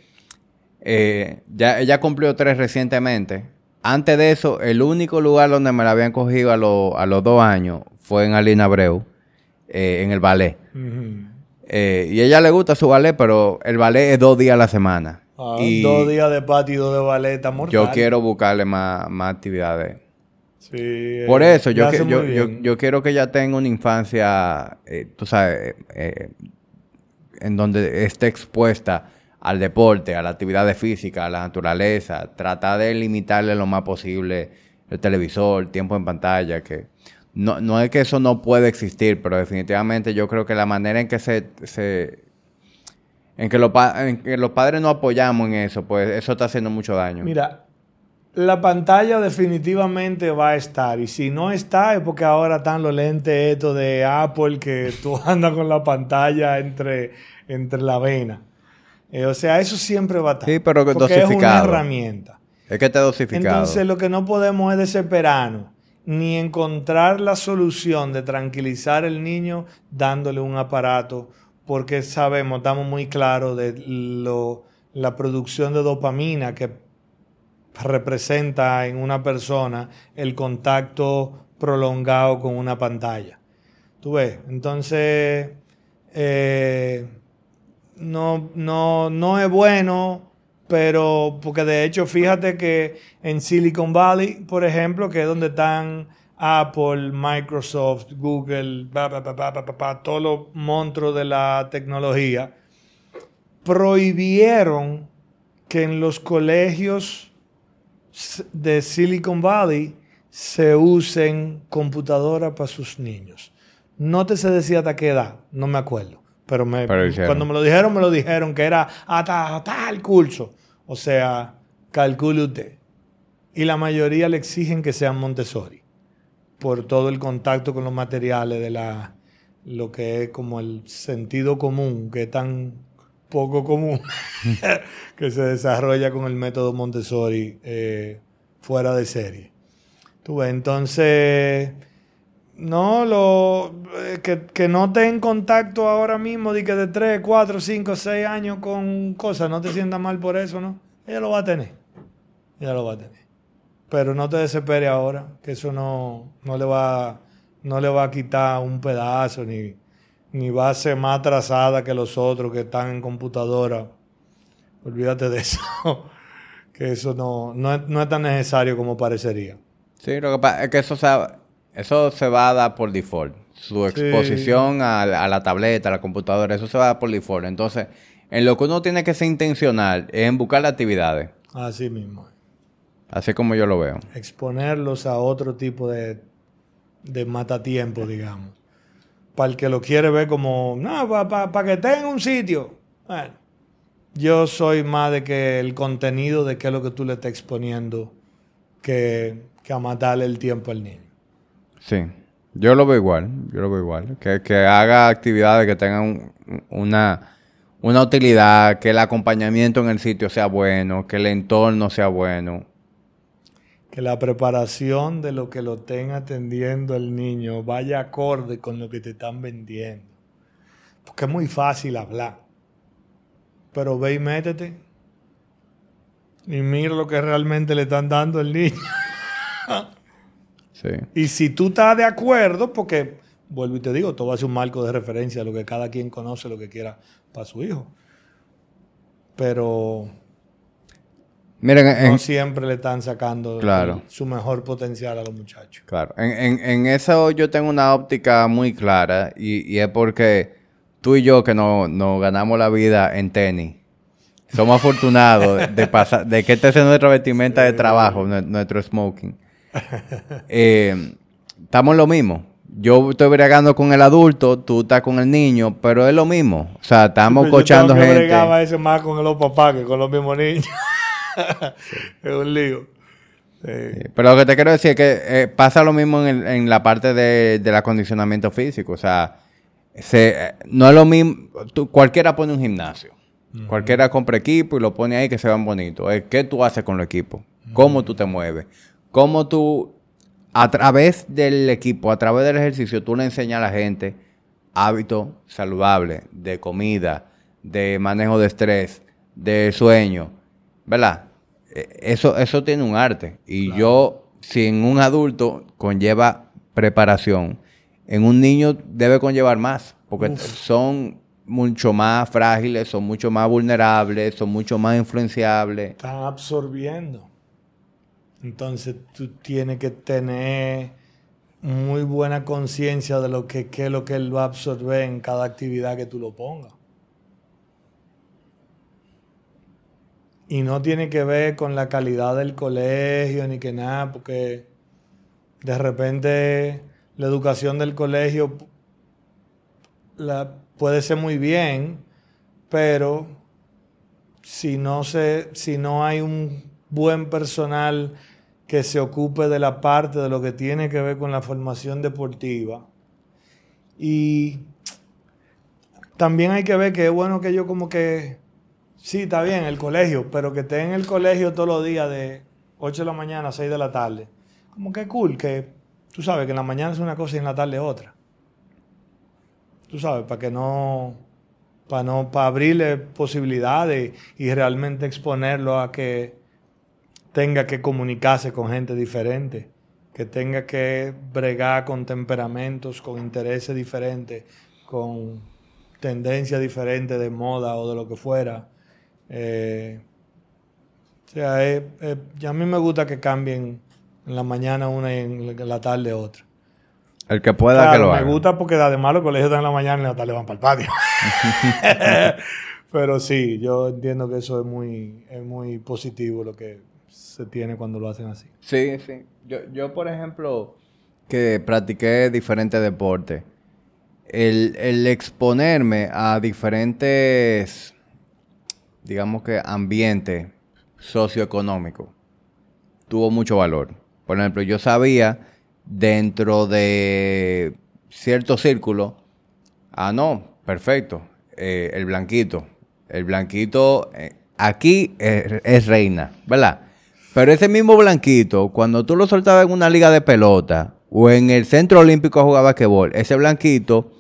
Eh, ya, ella cumplió tres recientemente. Antes de eso, el único lugar donde me la habían cogido a, lo- a los dos años fue en Alina Abreu, eh, en el ballet. Eh, y a ella le gusta su ballet, pero el ballet es dos días a la semana. Ah, y Dos días de patio y dos de ballet, está mortal. yo quiero buscarle más, más actividades. Sí, Por eh, eso, yo, que- yo, yo, quiero que ella tenga una infancia, eh, tú sabes, en donde esté expuesta al deporte, a la actividad física, a la naturaleza. Trata de limitarle lo más posible el televisor, el tiempo en pantalla, que no, no es que eso no puede existir, pero definitivamente yo creo que la manera en que se... se en que, los en que los padres no apoyamos en eso, pues eso está haciendo mucho daño. Mira, la pantalla definitivamente va a estar. Y si no está, es porque ahora están los lentes de Apple que tú andas con la pantalla entre, entre la vena. Eh, o sea, eso siempre va a estar. Sí, pero que porque es una dosificado. herramienta. es que está dosificado. Entonces, lo que no podemos es desesperarnos, ni encontrar la solución de tranquilizar al niño dándole un aparato, porque sabemos, estamos muy claros de lo, la producción de dopamina que representa en una persona el contacto prolongado con una pantalla. ¿Tú ves? Entonces, eh, no, no, no es bueno, pero porque de hecho fíjate que en Silicon Valley, por ejemplo, que es donde están Apple, Microsoft, Google, pa, pa, pa, todos los monstruos de la tecnología, prohibieron que en los colegios de Silicon Valley se usen computadoras para sus niños. No te sé decir hasta qué edad, no me acuerdo. Pero, me- Pero cuando me lo dijeron, me lo dijeron que era hasta tal curso. O sea, calcule usted. Y la mayoría le exigen que sean Montessori. Por todo el contacto con los materiales de la lo que es como el sentido común, que es tan poco común, que se desarrolla con el método Montessori eh, fuera de serie. Tú ves, entonces, no, lo, eh, que, que no esté en contacto ahora mismo de que de 3, 4, 5, 6 años con cosas, no te sientas mal por eso, ¿no? Ella lo va a tener. Ella lo va a tener. Pero no te desesperes ahora, que eso no, no, le va, no le va a quitar un pedazo, ni, ni va a ser más atrasada que los otros que están en computadora. Olvídate de eso. que eso no, no, no es tan necesario como parecería. Sí, lo que pasa es que eso se, eso se va a dar por default. Su exposición a, la- a la tableta, a la computadora, eso se va a dar por default. Entonces, en lo que uno tiene que ser intencional es en buscar las actividades. Así mismo. Así como yo lo veo. Exponerlos a otro tipo de, de matatiempo, digamos. Para el que lo quiere ver como, no, para que esté en un sitio. Bueno, yo soy más de que el contenido de qué es lo que tú le estás exponiendo que, que a matarle el tiempo al niño. Sí. Yo lo veo igual. Yo lo veo igual. Que, que haga actividades que tengan un- una, una utilidad, que el acompañamiento en el sitio sea bueno, que el entorno sea bueno. Que la preparación de lo que lo estén atendiendo el niño vaya acorde con lo que te están vendiendo. Porque es muy fácil hablar. Pero ve y métete. Y mira lo que realmente le están dando al niño. Sí. Y si tú estás de acuerdo, porque, vuelvo y te digo, todo ser un marco de referencia, lo que cada quien conoce, lo que quiera para su hijo. Pero Miren, en, no siempre le están sacando Claro. su mejor potencial a los muchachos. Claro, en, en, en eso yo tengo una óptica muy clara y, y es porque tú y yo que no- nos ganamos la vida en tenis, somos afortunados de, pasar, de que este sea nuestra vestimenta de trabajo, nue- nuestro smoking. Eh, estamos en lo mismo. Yo estoy bregando con el adulto, tú estás con el niño, pero es lo mismo. O sea, estamos yo cochando que gente. a veces más con los papás que con los mismos niños. es un lío. Sí. Pero lo que te quiero decir es que eh, pasa lo mismo en, el- en la parte de, del acondicionamiento físico. O sea, se, eh, no es lo mismo. tú- cualquiera pone un gimnasio. Cualquiera compra equipo y lo pone ahí que se vean bonitos. Es qué tú haces con el equipo. Cómo tú te mueves. Cómo tú, a través del equipo, a través del ejercicio, tú le enseñas a la gente hábitos saludables de comida, de manejo de estrés, de sueño. ¿verdad? Eh, Eso, eso tiene un arte. Y yo, si en un adulto conlleva preparación, en un niño debe conllevar más, porque son mucho más frágiles, son mucho más vulnerables, son mucho más influenciables. Están absorbiendo. Entonces tú tienes que tener muy buena conciencia de lo que, es lo que él va a absorber en cada actividad que tú lo pongas. Y no tiene que ver con la calidad del colegio ni que nada, porque de repente la educación del colegio la, puede ser muy bien, pero si no, se, si no hay un buen personal que se ocupe de la parte de lo que tiene que ver con la formación deportiva. Y también hay que ver que es bueno que yo como que, sí, está bien, el colegio, pero que esté en el colegio todos los días de 8 de la mañana a 6 de la tarde. Como que cool, que tú sabes que en la mañana es una cosa y en la tarde otra. Tú sabes, para que no, para no, para abrirle posibilidades y realmente exponerlo a que tenga que comunicarse con gente diferente, que tenga que bregar con temperamentos, con intereses diferentes, con tendencias diferentes de moda o de lo que fuera. Eh, o sea, es- es- y a mí me gusta que cambien en la mañana una y en la tarde otra. El que pueda Claro, que lo me haga. gusta porque además los colegios están en la mañana y en la tarde van para el patio. Pero sí, yo entiendo que eso es muy, es muy positivo lo que se tiene cuando lo hacen así. Sí, sí. Yo, yo, por ejemplo, que practiqué diferentes deportes, el, el exponerme a diferentes, digamos que, ambientes socioeconómicos, tuvo mucho valor. Por ejemplo, yo sabía dentro de cierto círculo, ah, no, perfecto, eh, el blanquito. El blanquito eh, aquí es, es reina, ¿verdad? Pero ese mismo blanquito, cuando tú lo soltabas en una liga de pelota o en el centro olímpico a jugar basquetbol, ese blanquito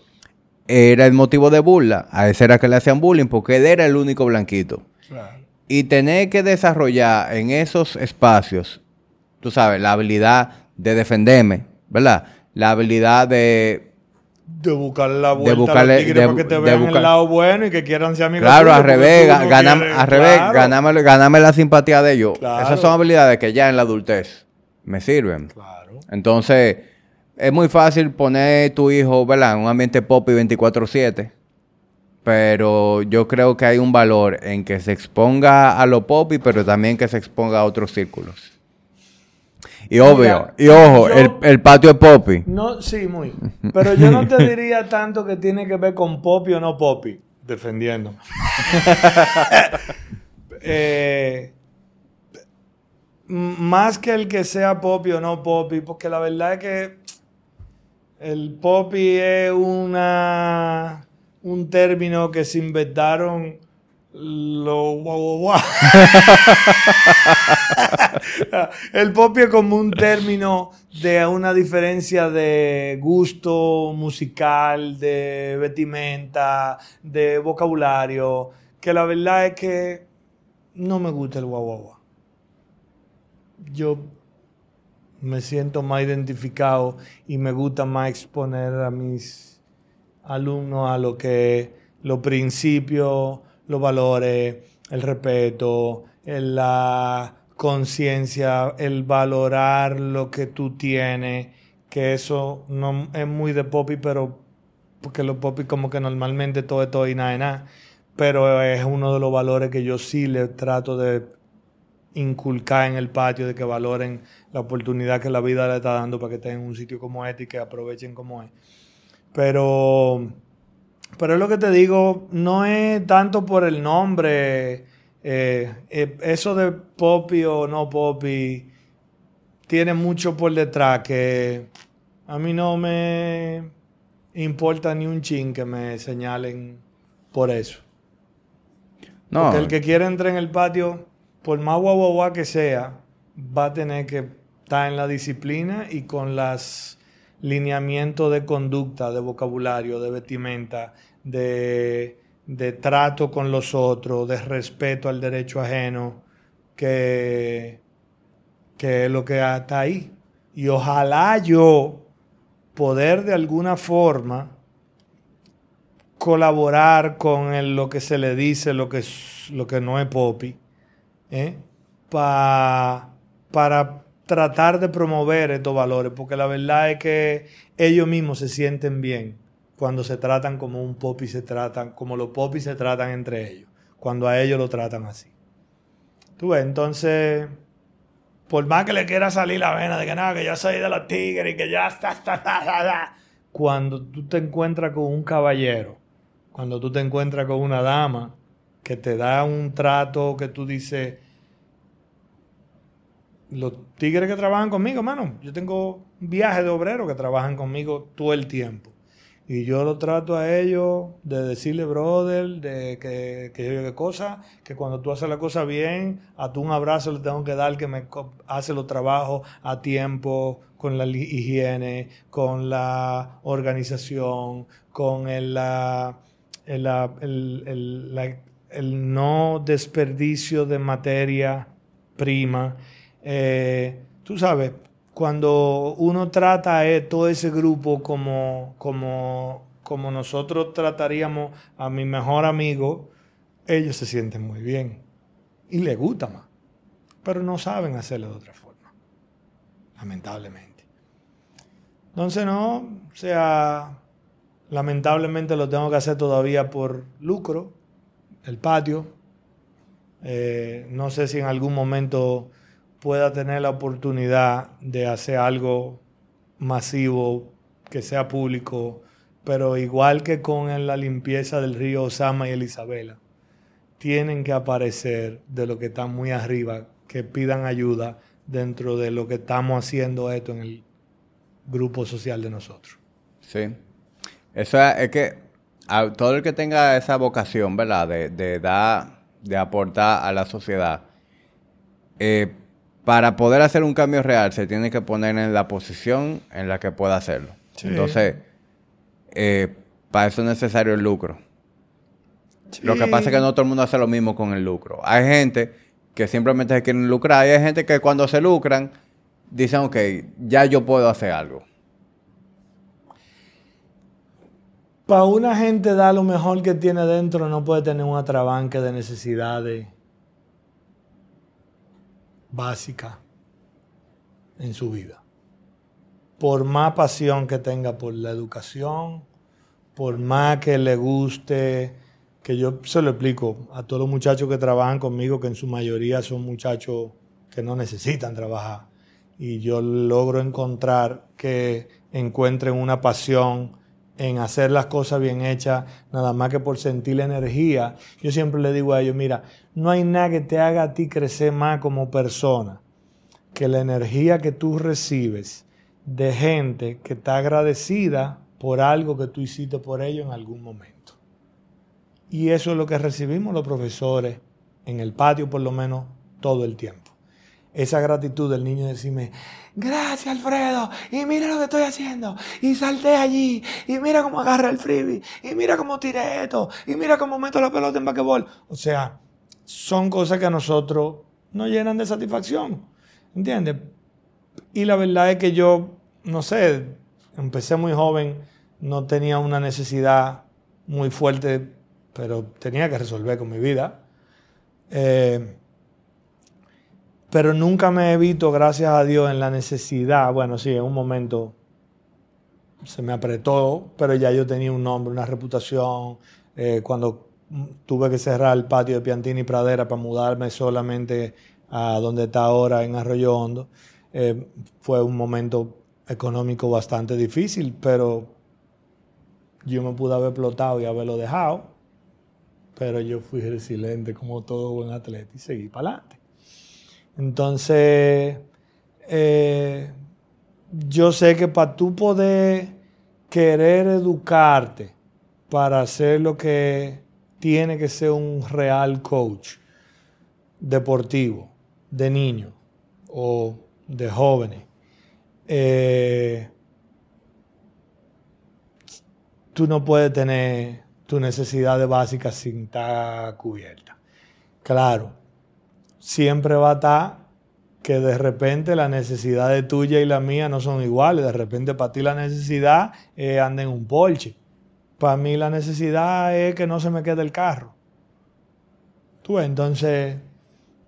era el motivo de burla. A ese era que le hacían bullying porque él era el único blanquito. Y tener que desarrollar en esos espacios, tú sabes, la habilidad de defenderme, ¿verdad? La habilidad de De buscar la vuelta buscarle- a los tigres de- para que te vean buscar- el lado bueno y que quieran ser amigos Claro, al revés, no ganam- al revés, claro. ganame, ganame la simpatía de ellos. Claro. Esas son habilidades que ya en la adultez me sirven. Claro. Entonces, es muy fácil poner tu hijo, ¿verdad? En un ambiente pop y 24-7. Pero yo creo que hay un valor en que se exponga a lo pop, pero también que se exponga a otros círculos. Y obvio, Mira, y ojo, yo- el, el patio es popi. No, sí, muy. Pero yo no te diría tanto que tiene que ver con Poppy o no Poppy, defendiendo. Eh, más que el que sea Poppy o no Poppy, porque la verdad es que el Poppy es una un término que se inventaron los guau, guau, guau. El popi es como un término de una diferencia de gusto musical, de vestimenta, de vocabulario, que la verdad es que no me gusta el guau guau guau. Yo me siento más identificado y me gusta más exponer a mis alumnos a lo que los principios, los valores, el respeto, la conciencia, el valorar lo que tú tienes, que eso no es muy de popi, pero porque los popi como que normalmente todo es todo y nada de nada, pero es uno de los valores que yo sí le trato de inculcar en el patio, de que valoren la oportunidad que la vida le está dando para que estén en un sitio como este y que aprovechen como es. Pero, pero es lo que te digo, no es tanto por el nombre, eh, eh, eso de popi o no popi tiene mucho por detrás que a mí no me importa ni un chin que me señalen por eso. No, Porque el que quiera entrar en el patio, por más guau que sea, va a tener que estar en la disciplina y con los lineamientos de conducta, de vocabulario, de vestimenta, de, de trato con los otros, de respeto al derecho ajeno, que, que es lo que está ahí. Y ojalá yo poder de alguna forma colaborar con lo que se le dice, lo que, lo que no es popi, ¿eh? para tratar de promover estos valores, porque la verdad es que ellos mismos se sienten bien cuando se tratan como un popi se tratan, como los popis se tratan entre ellos, cuando a ellos lo tratan así. Tú ves, entonces, por más que le quiera salir la vena de que nada, que yo soy de los tigres y que ya está, está, está, está, cuando tú te encuentras con un caballero, cuando tú te encuentras con una dama que te da un trato que tú dices, los tigres que trabajan conmigo, mano, yo tengo viajes de obreros que trabajan conmigo todo el tiempo. Y yo lo trato a ellos de decirle, brother, de que, que qué cosa, que cuando tú haces la cosa bien, a tú un abrazo le tengo que dar que me hace los trabajos a tiempo, con la higiene, con la organización, con el, el, el, el no desperdicio de materia prima. Eh, tú sabes, cuando uno trata a todo ese grupo como, como, como nosotros trataríamos a mi mejor amigo, ellos se sienten muy bien y les gusta más, pero no saben hacerlo de otra forma, lamentablemente. Entonces, no, o sea, lamentablemente lo tengo que hacer todavía por lucro, el patio. Eh, no sé si en algún momento pueda tener la oportunidad de hacer algo masivo, que sea público, pero igual que con la limpieza del río Osama y el Isabela, tienen que aparecer de lo que están muy arriba, que pidan ayuda dentro de lo que estamos haciendo esto en el grupo social de nosotros. Sí. Eso es que todo el que tenga esa vocación, ¿verdad? De, de dar, de aportar a la sociedad, eh, para poder hacer un cambio real se tiene que poner en la posición en la que pueda hacerlo. Entonces, eh, para eso es necesario el lucro. Lo que pasa es que no todo el mundo hace lo mismo con el lucro. Hay gente que simplemente se quieren lucrar y hay gente que cuando se lucran dicen, ok, ya yo puedo hacer algo. Para una gente da lo mejor que tiene dentro, no puede tener un atrabanque de necesidades básica en su vida. Por más pasión que tenga por la educación, por más que le guste, que yo se lo explico a todos los muchachos que trabajan conmigo, que en su mayoría son muchachos que no necesitan trabajar. Y yo logro encontrar que encuentren una pasión en hacer las cosas bien hechas, nada más que por sentir la energía. Yo siempre le digo a ellos, mira, no hay nada que te haga a ti crecer más como persona que la energía que tú recibes de gente que está agradecida por algo que tú hiciste por ellos en algún momento. Y eso es lo que recibimos los profesores en el patio por lo menos todo el tiempo esa gratitud del niño decirme, gracias Alfredo, y mira lo que estoy haciendo, y salté allí, y mira cómo agarra el freebie, y mira cómo tiré esto, y mira cómo meto la pelota en basquetbol. O sea, son cosas que a nosotros nos llenan de satisfacción, ¿entiendes? Y la verdad es que yo, no sé, empecé muy joven, no tenía una necesidad muy fuerte, pero tenía que resolver con mi vida. Eh, pero nunca me he visto, gracias a Dios, en la necesidad. Bueno, sí, en un momento se me apretó, pero ya yo tenía un nombre, una reputación. Eh, cuando tuve que cerrar el patio de Piantini y Pradera para mudarme solamente a donde está ahora, en Arroyo Hondo, eh, fue un momento económico bastante difícil, pero yo me pude haber explotado y haberlo dejado, pero yo fui resiliente como todo buen atleta y seguí para adelante. Entonces, eh, yo sé que para tú poder querer educarte para hacer lo que tiene que ser un real coach deportivo, de niños o de jóvenes, eh, tú no puedes tener tu necesidad básica sin estar cubierta. Claro, siempre va a estar que de repente la necesidad de tuya y la mía no son iguales. De repente para ti la necesidad es andar en un Porsche. Para mí la necesidad es que no se me quede el carro. Tú, entonces,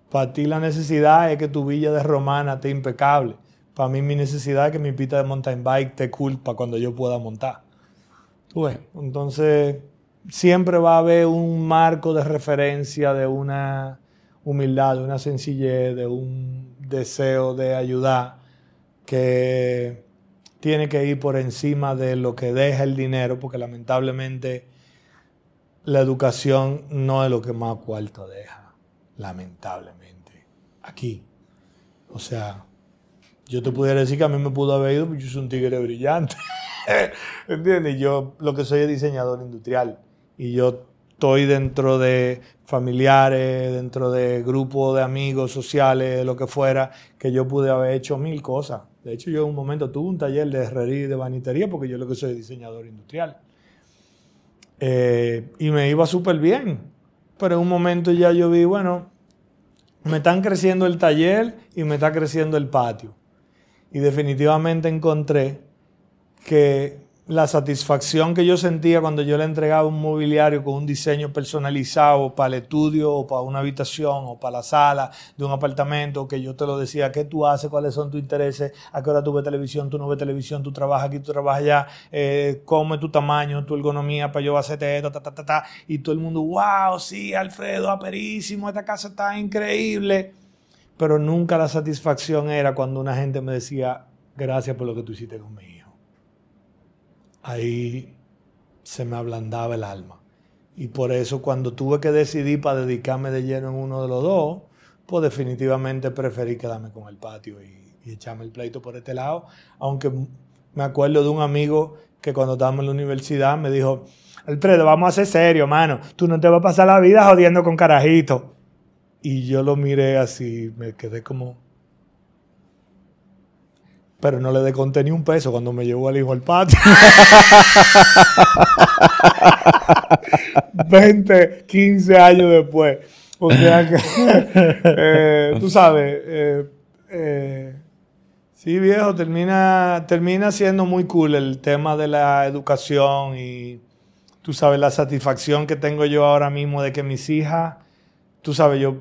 para ti la necesidad es que tu villa de romana esté impecable. Para mí mi necesidad es que mi pista de mountain bike cool para cuando yo pueda montar. Tú entonces siempre va a haber un marco de referencia de una humildad, de una sencillez, de un deseo de ayudar que tiene que ir por encima de lo que deja el dinero, porque lamentablemente la educación no es lo que más cuarto deja, lamentablemente, aquí. O sea, yo te pudiera decir que a mí me pudo haber ido, porque yo soy un tigre brillante. ¿Entiendes? Yo lo que soy es diseñador industrial y yo estoy dentro de familiares, dentro de grupos de amigos sociales, lo que fuera, que yo pude haber hecho mil cosas. De hecho, yo en un momento tuve un taller de herrería y de banitería porque yo lo que soy diseñador industrial. Eh, y me iba súper bien. Pero en un momento ya yo vi, bueno, me están creciendo el taller y me está creciendo el patio. Y definitivamente encontré que la satisfacción que yo sentía cuando yo le entregaba un mobiliario con un diseño personalizado para el estudio o para una habitación o para la sala de un apartamento, que yo te lo decía, qué tú haces, cuáles son tus intereses, a qué hora tú ves televisión, tú no ves televisión, tú trabajas aquí, tú trabajas allá, eh, cómo es tu tamaño, tu ergonomía para yo hacerte esto, ta, ta, ta, ta, y todo el mundo, wow, sí, Alfredo, aperísimo, esta casa está increíble. Pero nunca la satisfacción era cuando una gente me decía, gracias por lo que tú hiciste conmigo ahí se me ablandaba el alma. Y por eso cuando tuve que decidir para dedicarme de lleno en uno de los dos, pues definitivamente preferí quedarme con el patio y, echarme el pleito por este lado. Aunque me acuerdo de un amigo que cuando estábamos en la universidad me dijo, Alfredo, vamos a ser serio, mano. Tú no te vas a pasar la vida jodiendo con carajito. Y yo lo miré así, me quedé como, pero no le desconté ni un peso cuando me llevó al hijo al patio. 20, 15 años después. O sea que, eh, tú sabes, eh, eh, sí viejo, termina, termina siendo muy cool el tema de la educación y tú sabes la satisfacción que tengo yo ahora mismo de que mis hijas, tú sabes, yo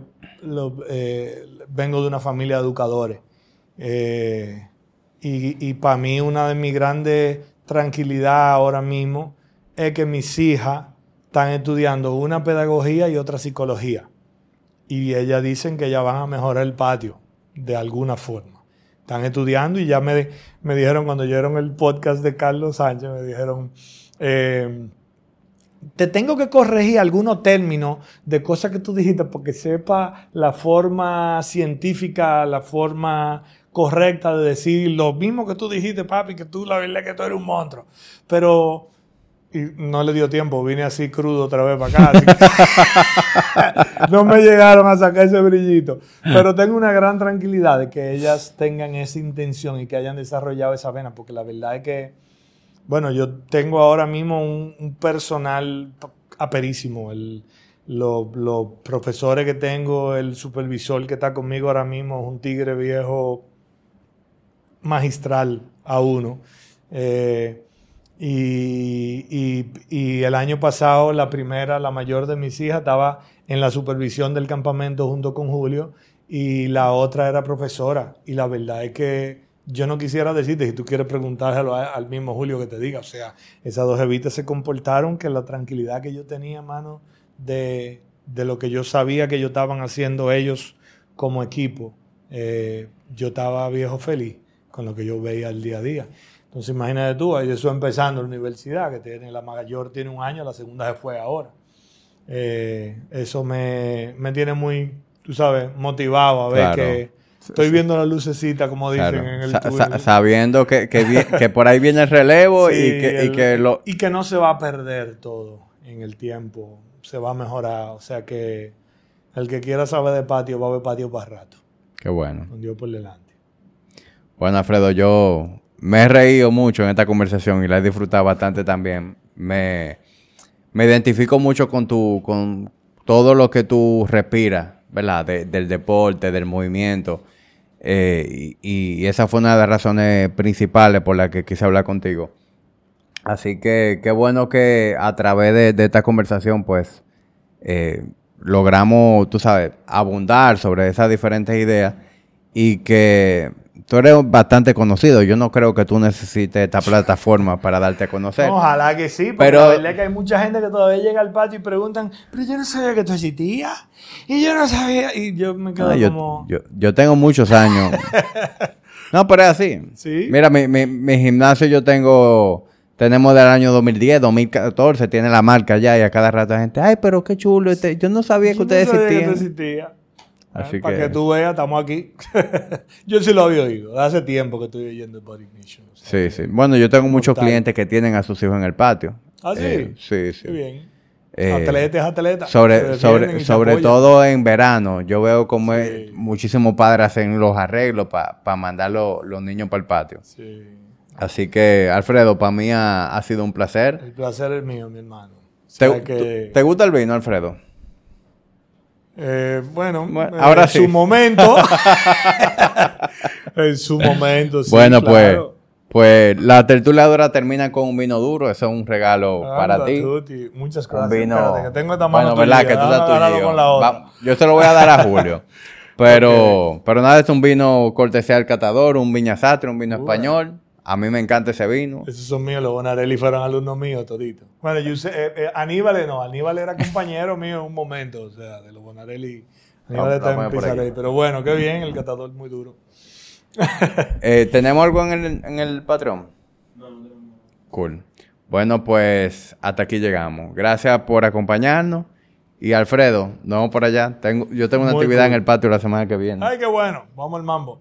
vengo de una familia de educadores. Eh, y, para mí una de mis grandes tranquilidades ahora mismo es que mis hijas están estudiando una pedagogía y otra psicología. Y ellas dicen que ya van a mejorar el patio de alguna forma. Están estudiando y ya me, me dijeron cuando oyeron el podcast de Carlos Sánchez, me dijeron, eh, te tengo que corregir algunos términos de cosas que tú dijiste porque sepa la forma científica, la forma correcta de decir lo mismo que tú dijiste, papi, que tú la verdad que tú eres un monstruo. Pero y no le dio tiempo, vine así crudo otra vez para acá. no me llegaron a sacar ese brillito. Pero tengo una gran tranquilidad de que ellas tengan esa intención y que hayan desarrollado esa vena, porque la verdad es que, bueno, yo tengo ahora mismo un, personal aperísimo. El, los profesores que tengo, el supervisor que está conmigo ahora mismo es un tigre viejo magistral a uno. Eh, y, y, el año pasado la primera, la mayor de mis hijas, estaba en la supervisión del campamento junto con Julio y la otra era profesora. Y la verdad es que yo no quisiera decirte, si tú quieres preguntárselo al mismo Julio que te diga, o sea, esas dos evitas se comportaron que la tranquilidad que yo tenía, mano, de, de lo que yo sabía que ellos estaban haciendo ellos como equipo, eh, yo estaba viejo feliz con lo que yo veía el día a día. Entonces imagínate tú, eso empezando la universidad, que tiene, la mayor tiene un año, la segunda se fue ahora. Eh, eso me, tiene muy, tú sabes, motivado a ver que estoy viendo la lucecita, como dicen en el Sabiendo que, que, por ahí viene el relevo y, que, que lo... y que no se va a perder todo en el tiempo, se va a mejorar. O sea que el que quiera saber de patio va a ver patio para rato. Qué bueno. Con Dios por delante. Bueno, Alfredo, yo me he reído mucho en esta conversación y la he disfrutado bastante también. Me, me identifico mucho con tu, con todo lo que tú respiras ¿verdad? De- del deporte, del movimiento. Eh, y, y esa fue una de las razones principales por las que quise hablar contigo. Así que qué bueno que a través de, de esta conversación, pues, eh, logramos, tú sabes, abundar sobre esas diferentes ideas y que tú eres bastante conocido. Yo no creo que tú necesites esta plataforma para darte a conocer. Ojalá que sí, porque Pero- la verdad es que hay mucha gente que todavía llega al patio y preguntan, pero yo no sabía que tú existías. Y yo no sabía. Y yo me quedo Ah, como. yo- yo tengo muchos años. no, pero es así. Sí. Mira, mi, mi- mi gimnasio yo tengo, tenemos del año 2010, 2014, tiene la marca ya y a cada rato la gente, ay, pero qué chulo, este, yo no sabía que Yo no ustedes sabía que existían. tú existías. Así Para que- que tú veas, estamos aquí. yo sí lo había oído. Hace tiempo que estoy oyendo el Body Ignition. o sea, Sí, sí. Bueno, yo tengo muchos clientes que tienen a sus hijos en el patio. ¿Ah, sí? Eh, sí, sí. Qué bien. Eh, atleta es atleta. se Sobre, sobre, sobre todo en verano, yo veo como Sí. muchísimos padres hacen los arreglos para mandar los- los niños para el patio. Sí. Así que, Alfredo, para mí ha, ha sido un placer. El placer es mío, mi hermano. O ¿Te, que- ¿te gusta el vino, Alfredo? Eh, bueno, Bueno, eh, ahora en sí. su momento. en su momento, sí. bueno, claro. pues, pues la tertulia termina con un vino duro. Eso es un regalo para ti. Tuti, Muchas Un gracias. vino. Espérate, que tengo esta mano bueno, ¿verdad? Que tú estás tuyo. con la otra. Va- yo se lo voy a dar a Julio. Pero, pero nada, es un vino cortesía del catador, un viñasatre, un vino español. A mí me encanta ese vino. Esos son míos, los Bonarelli fueron alumnos míos toditos. Bueno, yo sé, eh, eh, Aníbal no, Aníbal era compañero mío en un momento, o sea, de los Bonarelli. Aníbal Vamos, está vamos en. Pizarelli, pero bueno, qué bien, el catador muy duro. Eh, ¿Tenemos algo en el, en el patrón? Cool. Bueno, pues hasta aquí llegamos. Gracias por acompañarnos. Y Alfredo, nos vemos por allá. Tengo, yo tengo una Muy actividad cool. en el patio la semana que viene. Ay, qué bueno, vamos al mambo.